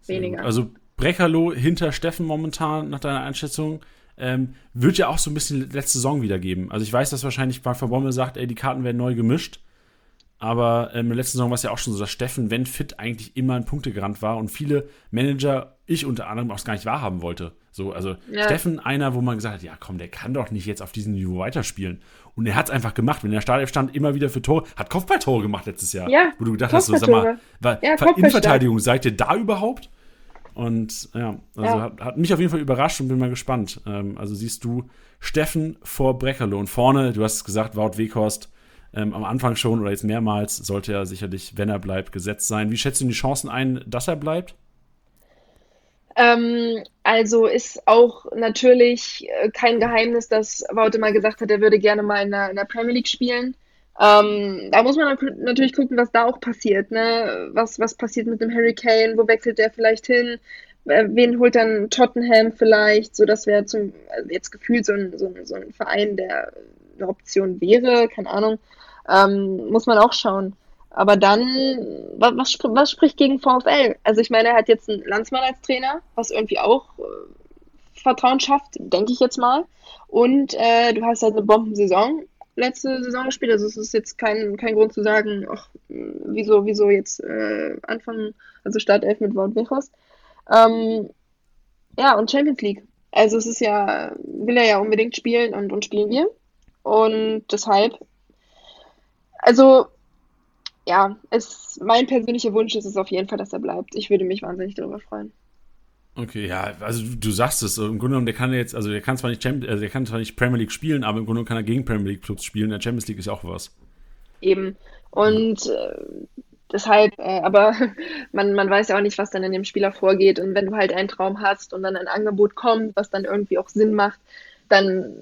Sehr weniger. Gut. Also Breckerlo hinter Steffen momentan, nach deiner Einschätzung, ähm, wird ja auch so ein bisschen letzte Saison wiedergeben. Also ich weiß, dass wahrscheinlich Mark Verbommel sagt, ey, die Karten werden neu gemischt. Aber ähm, in der letzten Saison war es ja auch schon so, dass Steffen, wenn fit, eigentlich immer ein Punktegarant war und viele Manager, ich unter anderem, auch es gar nicht wahrhaben wollte. So, also ja. Steffen, einer, wo man gesagt hat, ja komm, der kann doch nicht jetzt auf diesem Niveau weiterspielen. Und er hat es einfach gemacht. Wenn der Startelf stand, immer wieder für Tore, hat Kopfballtore gemacht letztes Jahr. Ja, wo du gedacht hast, so, sag mal, war, ja, Innenverteidigung, seid ihr da überhaupt? Und ja, also ja. Hat, hat, mich auf jeden Fall überrascht und bin mal gespannt. Ähm, also siehst du Steffen vor Breckerlo und vorne, du hast gesagt, Wout Weghorst, ähm, am Anfang schon oder jetzt mehrmals, sollte er sicherlich, wenn er bleibt, gesetzt sein. Wie schätzt du die Chancen ein, dass er bleibt? Ähm, also ist auch natürlich äh, kein Geheimnis, dass Wout mal gesagt hat, er würde gerne mal in der, in der Premier League spielen. Ähm, da muss man natürlich gucken, was da auch passiert. Ne? Was, was passiert mit dem Hurricane? Wo wechselt der vielleicht hin? Wen holt dann Tottenham vielleicht? So, das wäre zum also jetzt gefühlt so ein, so, ein, so ein Verein, der eine Option wäre. Keine Ahnung. Ähm, muss man auch schauen. Aber dann, was, was, was, spricht gegen VfL? Also ich meine, er hat jetzt einen Landsmann als Trainer, was irgendwie auch äh, Vertrauen schafft, denke ich jetzt mal. Und äh, du hast halt eine Bombensaison letzte Saison gespielt. Also es ist jetzt kein, kein Grund zu sagen, ach, wieso, wieso jetzt äh, anfangen, also Startelf mit Wout Wichos. Ähm, ja, und Champions League. Also es ist ja, will er ja unbedingt spielen und, und spielen wir. Und deshalb, also ja, es, mein persönlicher Wunsch ist es auf jeden Fall, dass er bleibt. Ich würde mich wahnsinnig darüber freuen. Okay, ja, also du sagst es, im Grunde genommen, der kann jetzt, also der kann zwar nicht Champions, also der kann zwar nicht Premier League spielen, aber im Grunde genommen kann er gegen Premier League Clubs spielen. Der Champions League ist auch was. Eben. Und äh, deshalb, äh, aber man, man weiß ja auch nicht, was dann in dem Spieler vorgeht. Und wenn du halt einen Traum hast und dann ein Angebot kommt, was dann irgendwie auch Sinn macht, dann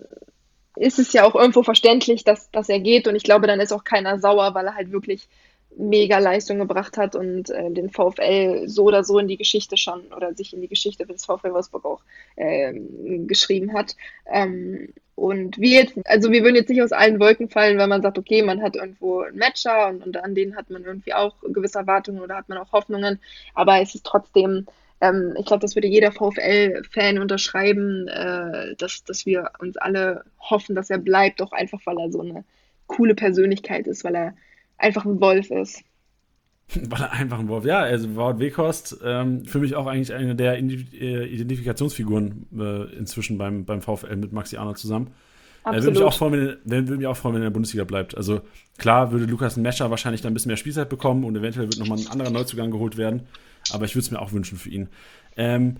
ist es ja auch irgendwo verständlich, dass, dass er geht. Und ich glaube, dann ist auch keiner sauer, weil er halt wirklich mega Leistung gebracht hat und äh, den VfL so oder so in die Geschichte schon oder sich in die Geschichte des VfL Wolfsburg auch äh, geschrieben hat. Ähm, und wir jetzt, also wir würden jetzt nicht aus allen Wolken fallen, weil man sagt, okay, man hat irgendwo einen Matcher und, und an denen hat man irgendwie auch gewisse Erwartungen oder hat man auch Hoffnungen, aber es ist trotzdem ähm, ich glaube, das würde jeder VfL-Fan unterschreiben, äh, dass, dass wir uns alle hoffen, dass er bleibt, auch einfach, weil er so eine coole Persönlichkeit ist, weil er einfach ein Wolf ist. Weil er einfach ein Wurf. Ja, also Wout Weghorst, ähm, für mich auch eigentlich eine der äh, Identifikationsfiguren äh, inzwischen beim, beim VfL mit Maxi Arnold zusammen. Er würde mich, auch freuen, wenn, er, würde mich auch freuen, wenn er in der Bundesliga bleibt. Also klar würde Lukas Mescher wahrscheinlich dann ein bisschen mehr Spielzeit bekommen und eventuell wird nochmal ein anderer Neuzugang geholt werden. Aber ich würde es mir auch wünschen für ihn. Ähm,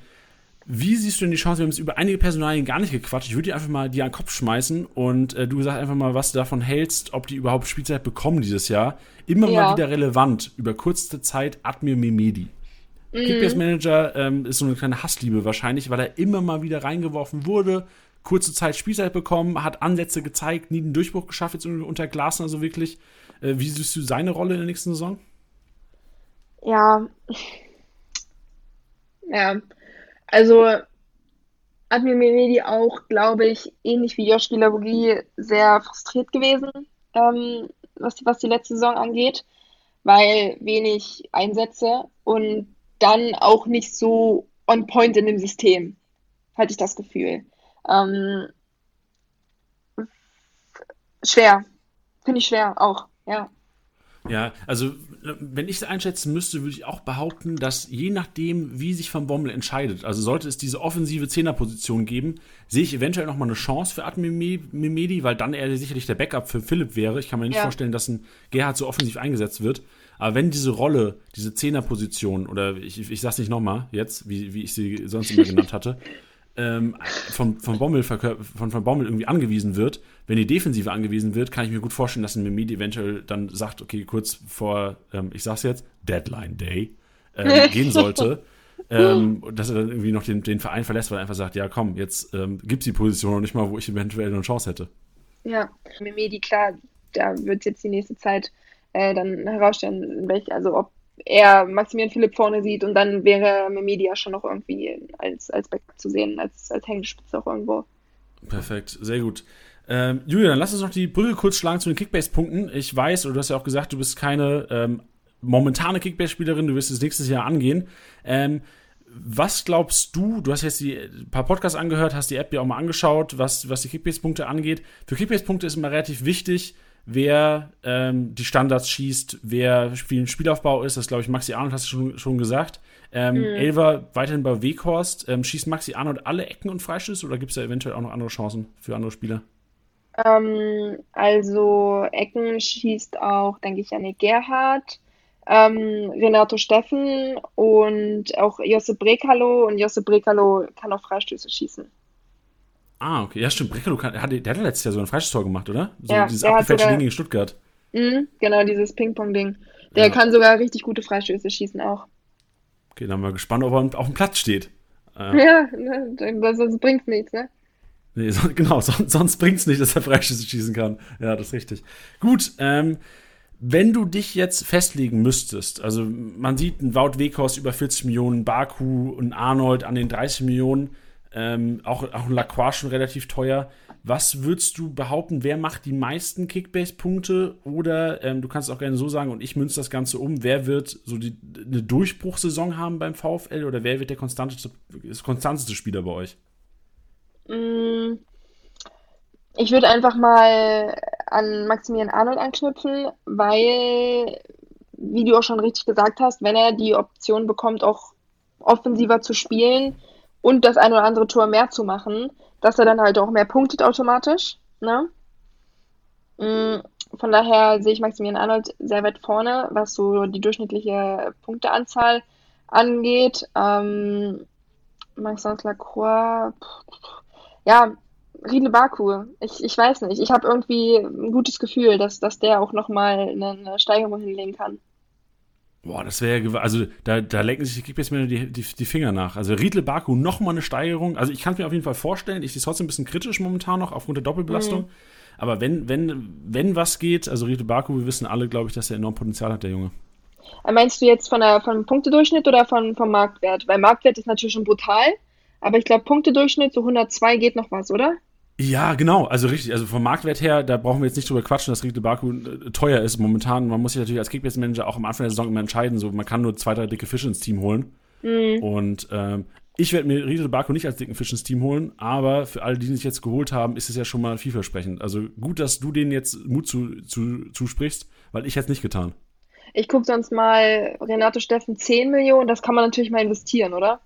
wie siehst du denn die Chance? Wir haben jetzt über einige Personalien gar nicht gequatscht. Ich würde dir einfach mal die an den Kopf schmeißen und äh, du sagst einfach mal, was du davon hältst, ob die überhaupt Spielzeit bekommen dieses Jahr. Immer ja. mal wieder relevant, über kurze Zeit Admir Memedi. Mhm. Kickbase Manager ähm, ist so eine kleine Hassliebe wahrscheinlich, weil er immer mal wieder reingeworfen wurde, kurze Zeit Spielzeit bekommen, hat Ansätze gezeigt, nie den Durchbruch geschafft, jetzt unter Glasner so wirklich. Äh, wie siehst du seine Rolle in der nächsten Saison? Ja. Ja, also Admir Menedi auch, glaube ich, ähnlich wie Josh Lavogui sehr frustriert gewesen, ähm, was, was die letzte Saison angeht, weil wenig Einsätze und dann auch nicht so on point in dem System, hatte ich das Gefühl. Ähm, schwer. Finde ich schwer auch, ja. Ja, also wenn ich es einschätzen müsste, würde ich auch behaupten, dass je nachdem, wie sich Van Bommel entscheidet, also sollte es diese offensive Zehnerposition geben, sehe ich eventuell nochmal eine Chance für Admimedi, weil dann er sicherlich der Backup für Philipp wäre. Ich kann mir nicht ja. vorstellen, dass ein Gerhard so offensiv eingesetzt wird. Aber wenn diese Rolle, diese Zehnerposition, oder ich, ich sag's nicht nochmal jetzt, wie, wie ich sie sonst immer genannt hatte, ähm, von, von, Bommel, von, von Bommel irgendwie angewiesen wird, wenn die Defensive angewiesen wird, kann ich mir gut vorstellen, dass ein Mimidi eventuell dann sagt, okay, kurz vor, ähm, ich sag's jetzt, Deadline Day, ähm, gehen sollte. ähm, dass er dann irgendwie noch den, den Verein verlässt, weil er einfach sagt, ja komm, jetzt ähm, gibt's die Position noch nicht mal, wo ich eventuell eine Chance hätte. Ja, Mimedi, klar, da wird jetzt die nächste Zeit äh, dann herausstellen, welche, also ob er Maximilian Philipp vorne sieht und dann wäre Memedia schon noch irgendwie als, als Backup zu sehen, als, als hängende Spitze auch irgendwo. Perfekt, sehr gut. Ähm, Julia, dann lass uns noch die Brücke kurz schlagen zu den Kickbase-Punkten. Ich weiß, oder du hast ja auch gesagt, du bist keine ähm, momentane Kickbase-Spielerin, du wirst es nächstes Jahr angehen. Ähm, was glaubst du, du hast jetzt die paar Podcasts angehört, hast die App ja auch mal angeschaut, was, was die Kickbase-Punkte angeht. Für Kickbase-Punkte ist immer relativ wichtig, wer ähm, die Standards schießt, wer ein Spielaufbau ist. Das glaube ich, Maxi Arnold hast du schon, schon gesagt. Ähm, mhm. Elva weiterhin bei Weghorst. Ähm, schießt Maxi Arnold alle Ecken und Freistöße oder gibt es da eventuell auch noch andere Chancen für andere Spieler? Ähm, also Ecken schießt auch, denke ich, Janik Gerhardt, ähm, Renato Steffen und auch Josip Brekalo. Und Josip Brekalo kann auch Freistöße schießen. Ah, okay. Ja, stimmt. Brekalo kann, hat, der hat letztes Jahr so ein Freistoßtor gemacht, oder? So ja, dieses abgefälschte Ding gegen Stuttgart. Mhm, genau, dieses Ping-Pong-Ding. Der ja. kann sogar richtig gute Freistöße schießen auch. Okay, dann wir gespannt, ob er auf dem Platz steht. Äh, ja, ne, sonst bringt's nichts, ne? Nee, so, genau, sonst, sonst bringt's nicht, dass er Freistöße schießen kann. Ja, das ist richtig. Gut, ähm, wenn du dich jetzt festlegen müsstest, also man sieht ein Wout Weghorst über 40 Millionen, Baku und Arnold an den 30 Millionen, ähm, auch, auch ein Lacroix schon relativ teuer. Was würdest du behaupten, wer macht die meisten Kickbase-Punkte? Oder ähm, du kannst auch gerne so sagen, und ich münze das Ganze um, wer wird so die, eine Durchbruchssaison haben beim VfL oder wer wird der konstanteste, konstanteste Spieler bei euch? Mm, ich würde einfach mal an Maximilian Arnold anknüpfen, weil, wie du auch schon richtig gesagt hast, wenn er die Option bekommt, auch offensiver zu spielen, und das ein oder andere Tor mehr zu machen, dass er dann halt auch mehr punktet automatisch. Ne? Mm, von daher sehe ich Maximilian Arnold sehr weit vorne, was so die durchschnittliche Punkteanzahl angeht. Ähm, Maxence Lacroix, ja, Riedle Baku, ich, ich weiß nicht. Ich habe irgendwie ein gutes Gefühl, dass, dass der auch nochmal eine Steigerung hinlegen kann. Boah, das wäre also da, da lecken sich die Kickbase-Männer die, die, die, Finger nach. Also Riedle Baku nochmal eine Steigerung. Also ich kann es mir auf jeden Fall vorstellen. Ich sehe es trotzdem ein bisschen kritisch momentan noch aufgrund der Doppelbelastung. Mhm. Aber wenn, wenn, wenn was geht, also Riedle Baku, wir wissen alle, glaube ich, dass er enorm Potenzial hat, der Junge. Äh, meinst du jetzt von der, vom Punktedurchschnitt oder von, vom Marktwert? Weil Marktwert ist natürlich schon brutal, aber ich glaube, Punktedurchschnitt, so 102 geht noch was, oder? Ja, genau, also richtig. Also vom Marktwert her, da brauchen wir jetzt nicht drüber quatschen, dass Riedle Baku äh, teuer ist momentan. Man muss sich natürlich als Kickbase-Manager auch am Anfang der Saison immer entscheiden, so man kann nur zwei, drei dicke Fische ins Team holen. Mhm. Und ähm, ich werde mir Riedle Baku nicht als dicken Fisch ins Team holen, aber für alle, die sich jetzt geholt haben, ist es ja schon mal vielversprechend. Also gut, dass du denen jetzt Mut zu, zu, zusprichst, weil ich hätte es nicht getan. ich gucke sonst mal Renato Steffen 10 Millionen, das kann man natürlich mal investieren, oder?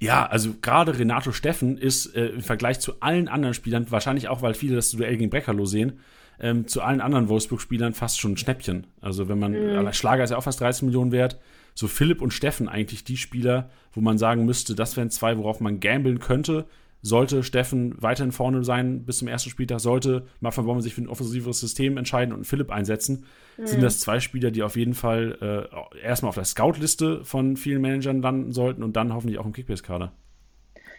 Ja, also gerade Renato Steffen ist äh, im Vergleich zu allen anderen Spielern, wahrscheinlich auch, weil viele das Duell gegen Breckerloh sehen, ähm, zu allen anderen Wolfsburg-Spielern fast schon ein Schnäppchen. Also wenn man, mhm. Schlager ist ja auch fast 30 Millionen wert, so Philipp und Steffen eigentlich die Spieler, wo man sagen müsste, das wären zwei, worauf man gambeln könnte sollte Steffen weiterhin vorne sein bis zum ersten Spieltag, sollte Marvin Baumann sich für ein offensiveres System entscheiden und Philipp einsetzen, mhm. sind das zwei Spieler, die auf jeden Fall äh, erstmal auf der Scout-Liste von vielen Managern landen sollten und dann hoffentlich auch im Kickbase-Kader.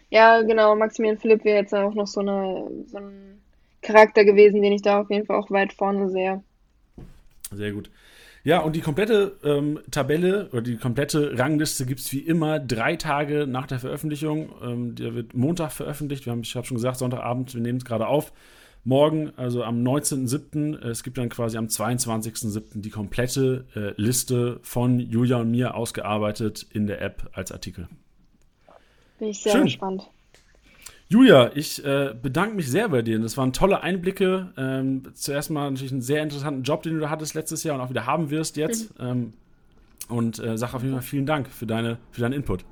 Ja, genau. Maximilian Philipp wäre jetzt auch noch so, eine, so ein Charakter gewesen, den ich da auf jeden Fall auch weit vorne sehe. Sehr gut. Ja, und die komplette ähm, Tabelle oder die komplette Rangliste gibt es wie immer drei Tage nach der Veröffentlichung. Ähm, der wird Montag veröffentlicht. Wir haben, ich habe schon gesagt, Sonntagabend, wir nehmen es gerade auf. Morgen, also am 19.07., es gibt dann quasi am 22.07. die komplette äh, Liste von Julia und mir ausgearbeitet in der App als Artikel. Bin ich sehr Schön. gespannt. Julia, ich äh, bedanke mich sehr bei dir. Das waren tolle Einblicke. Ähm, zuerst mal natürlich einen sehr interessanten Job, den du da hattest letztes Jahr und auch wieder haben wirst jetzt. Mhm. Ähm, und äh, sag auf jeden Fall vielen Dank für, deine, für deinen Input.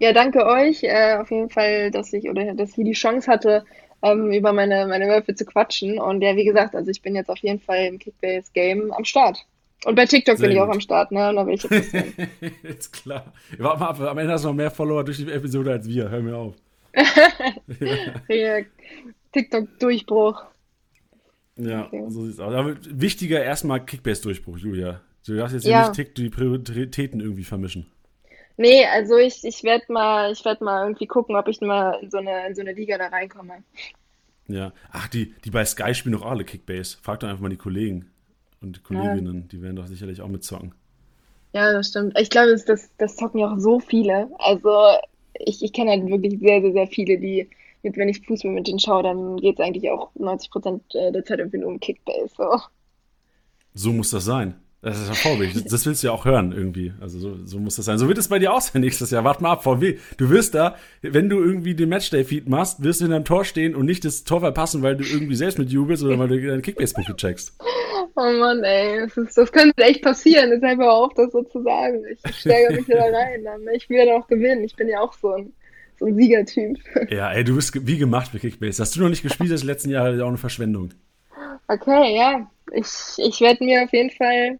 Ja, danke euch. Äh, auf jeden Fall, dass ich oder dass ich die Chance hatte, ähm, über meine, meine Würfe zu quatschen. Und ja, wie gesagt, also ich bin jetzt auf jeden Fall im Kickbase-Game am Start. Und bei TikTok Sehr bin ich auch am Start, ne? Und da will ich jetzt Ist klar. Warte mal ab, am Ende hast du noch mehr Follower durch die Episode als wir. Hör mir auf. ja. TikTok-Durchbruch. Ja, okay. so sieht's aus. Aber wichtiger erstmal Kickbase-Durchbruch, Julia. Du darfst jetzt ja. nicht die Prioritäten irgendwie vermischen. Nee, also ich, ich werde mal, werd mal irgendwie gucken, ob ich mal in so eine, in so eine Liga da reinkomme. Ja. Ach, die, die bei Sky spielen doch alle Kickbase. Frag doch einfach mal die Kollegen und die Kolleginnen, ja. die werden doch sicherlich auch mitzocken. Ja, das stimmt. Ich glaube, das, das, das zocken ja auch so viele. Also ich, ich kenne halt wirklich sehr, sehr, sehr viele, die, mit, wenn ich Fußball mit denen schaue, dann geht es eigentlich auch 90 Prozent äh, der Zeit irgendwie nur um Kickbase. So. so muss das sein. Das ist ja vorbildlich. Das, das, willst du ja auch hören irgendwie. Also so, so muss das sein. So wird es bei dir auch sein nächstes Jahr. Warte mal ab, VW. Du wirst da, wenn du irgendwie den Matchday-Feed machst, wirst du in deinem Tor stehen und nicht das Tor verpassen, weil du irgendwie selbst mit jubelst oder weil du deine Kickbase-Punkte checkst. Oh Mann, ey, das, ist, das könnte echt passieren. Deshalb hör auf, das so zu sagen. Ich steigere mich wieder rein. Dann. Ich will ja auch gewinnen. Ich bin ja auch so ein, so ein Siegertyp. Ja, ey, du bist wie gemacht für Kickbase. Hast du noch nicht gespielt das letzten Jahr, ist auch eine Verschwendung. Okay, ja. Ich, ich werde mir auf jeden Fall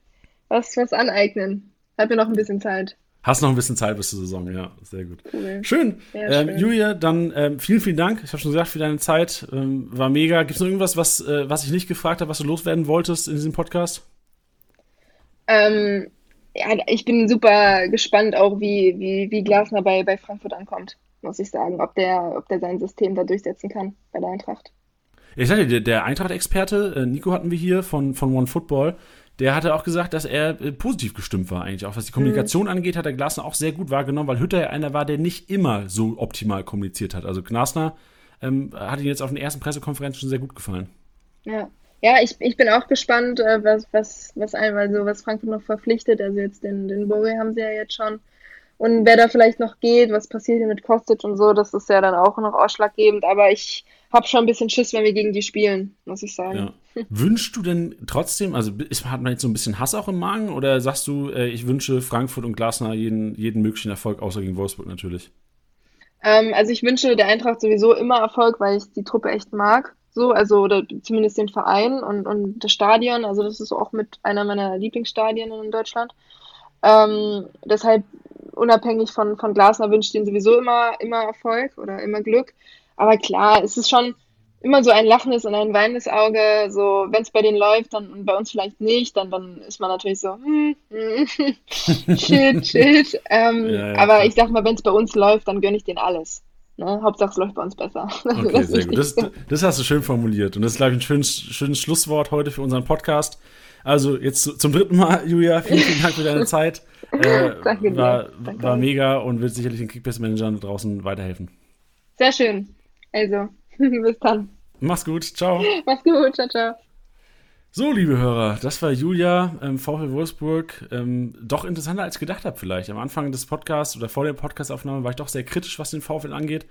was, was aneignen. Hat mir noch ein bisschen Zeit. Hast noch ein bisschen Zeit bis zur Saison, ja, sehr gut. Cool. Schön. Ähm, schön. Julia, dann ähm, vielen, vielen Dank. Ich habe schon gesagt, für deine Zeit. Ähm, war mega. Gibt es noch irgendwas, was, äh, was ich nicht gefragt habe, was du loswerden wolltest in diesem Podcast? Ähm, ja, ich bin super gespannt auch, wie, wie, wie Glasner bei, bei Frankfurt ankommt, muss ich sagen. Ob der, ob der sein System da durchsetzen kann bei der Eintracht. Ich sage dir, der, der Eintracht-Experte, äh, Nico hatten wir hier von, von One Football, der hatte auch gesagt, dass er äh, positiv gestimmt war eigentlich. Auch was die Kommunikation mhm. angeht, hat der Glasner auch sehr gut wahrgenommen, weil Hütter ja einer war, der nicht immer so optimal kommuniziert hat. Also Glasner ähm, hat ihn jetzt auf den ersten Pressekonferenzen schon sehr gut gefallen. Ja. Ja, ich, ich bin auch gespannt, äh, was, was, was einmal so, was Frankfurt noch verpflichtet. Also jetzt den, den Bowie haben sie ja jetzt schon. Und wer da vielleicht noch geht, was passiert hier mit Kostic und so, das ist ja dann auch noch ausschlaggebend. Aber ich habe schon ein bisschen Schiss, wenn wir gegen die spielen, muss ich sagen. Ja. Wünschst du denn trotzdem, also hat man jetzt so ein bisschen Hass auch im Magen oder sagst du, äh, ich wünsche Frankfurt und Glasner jeden, jeden möglichen Erfolg, außer gegen Wolfsburg natürlich? Ähm, also ich wünsche der Eintracht sowieso immer Erfolg, weil ich die Truppe echt mag. So, also oder zumindest den Verein und, und das Stadion. Also das ist auch mit einer meiner Lieblingsstadien in Deutschland. Ähm, deshalb unabhängig von, von Glasner wünsche ich denen sowieso immer, immer Erfolg oder immer Glück. Aber klar, es ist schon immer so ein lachendes und ein weinendes Auge. So, wenn es bei denen läuft, dann und bei uns vielleicht nicht, dann, dann ist man natürlich so, hm, hm, shit, shit. Ähm, ja, ja, aber klar. ich sag mal, wenn es bei uns läuft, dann gönne ich denen alles. Ne? Hauptsache es läuft bei uns besser. Okay, sehr gut. Das, das, hast du schön formuliert. Und das ist, glaube ich, ein schönes, schönes Schlusswort heute für unseren Podcast. Also jetzt zum dritten Mal, Julia, vielen, vielen Dank für deine Zeit. Äh, Danke war, Danke. war mega und wird sicherlich den Kickbase-Managern draußen weiterhelfen. Sehr schön. Also, bis dann. Mach's gut. Ciao. Mach's gut. Ciao, ciao. So, liebe Hörer, das war Julia, ähm, VfL Wolfsburg. Ähm, doch interessanter als ich gedacht habe vielleicht. Am Anfang des Podcasts oder vor der Podcastaufnahme war ich doch sehr kritisch, was den VfL angeht.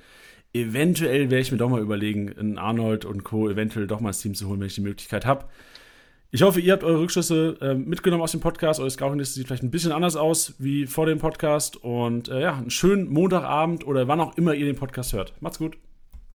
Eventuell werde ich mir doch mal überlegen, in Arnold und Co. eventuell doch mal ins Team zu holen, wenn ich die Möglichkeit habe. Ich hoffe, ihr habt eure Rückschlüsse äh, mitgenommen aus dem Podcast. Eure Scouting-Liste sieht vielleicht ein bisschen anders aus wie vor dem Podcast. Und äh, ja, einen schönen Montagabend oder wann auch immer ihr den Podcast hört. Macht's gut.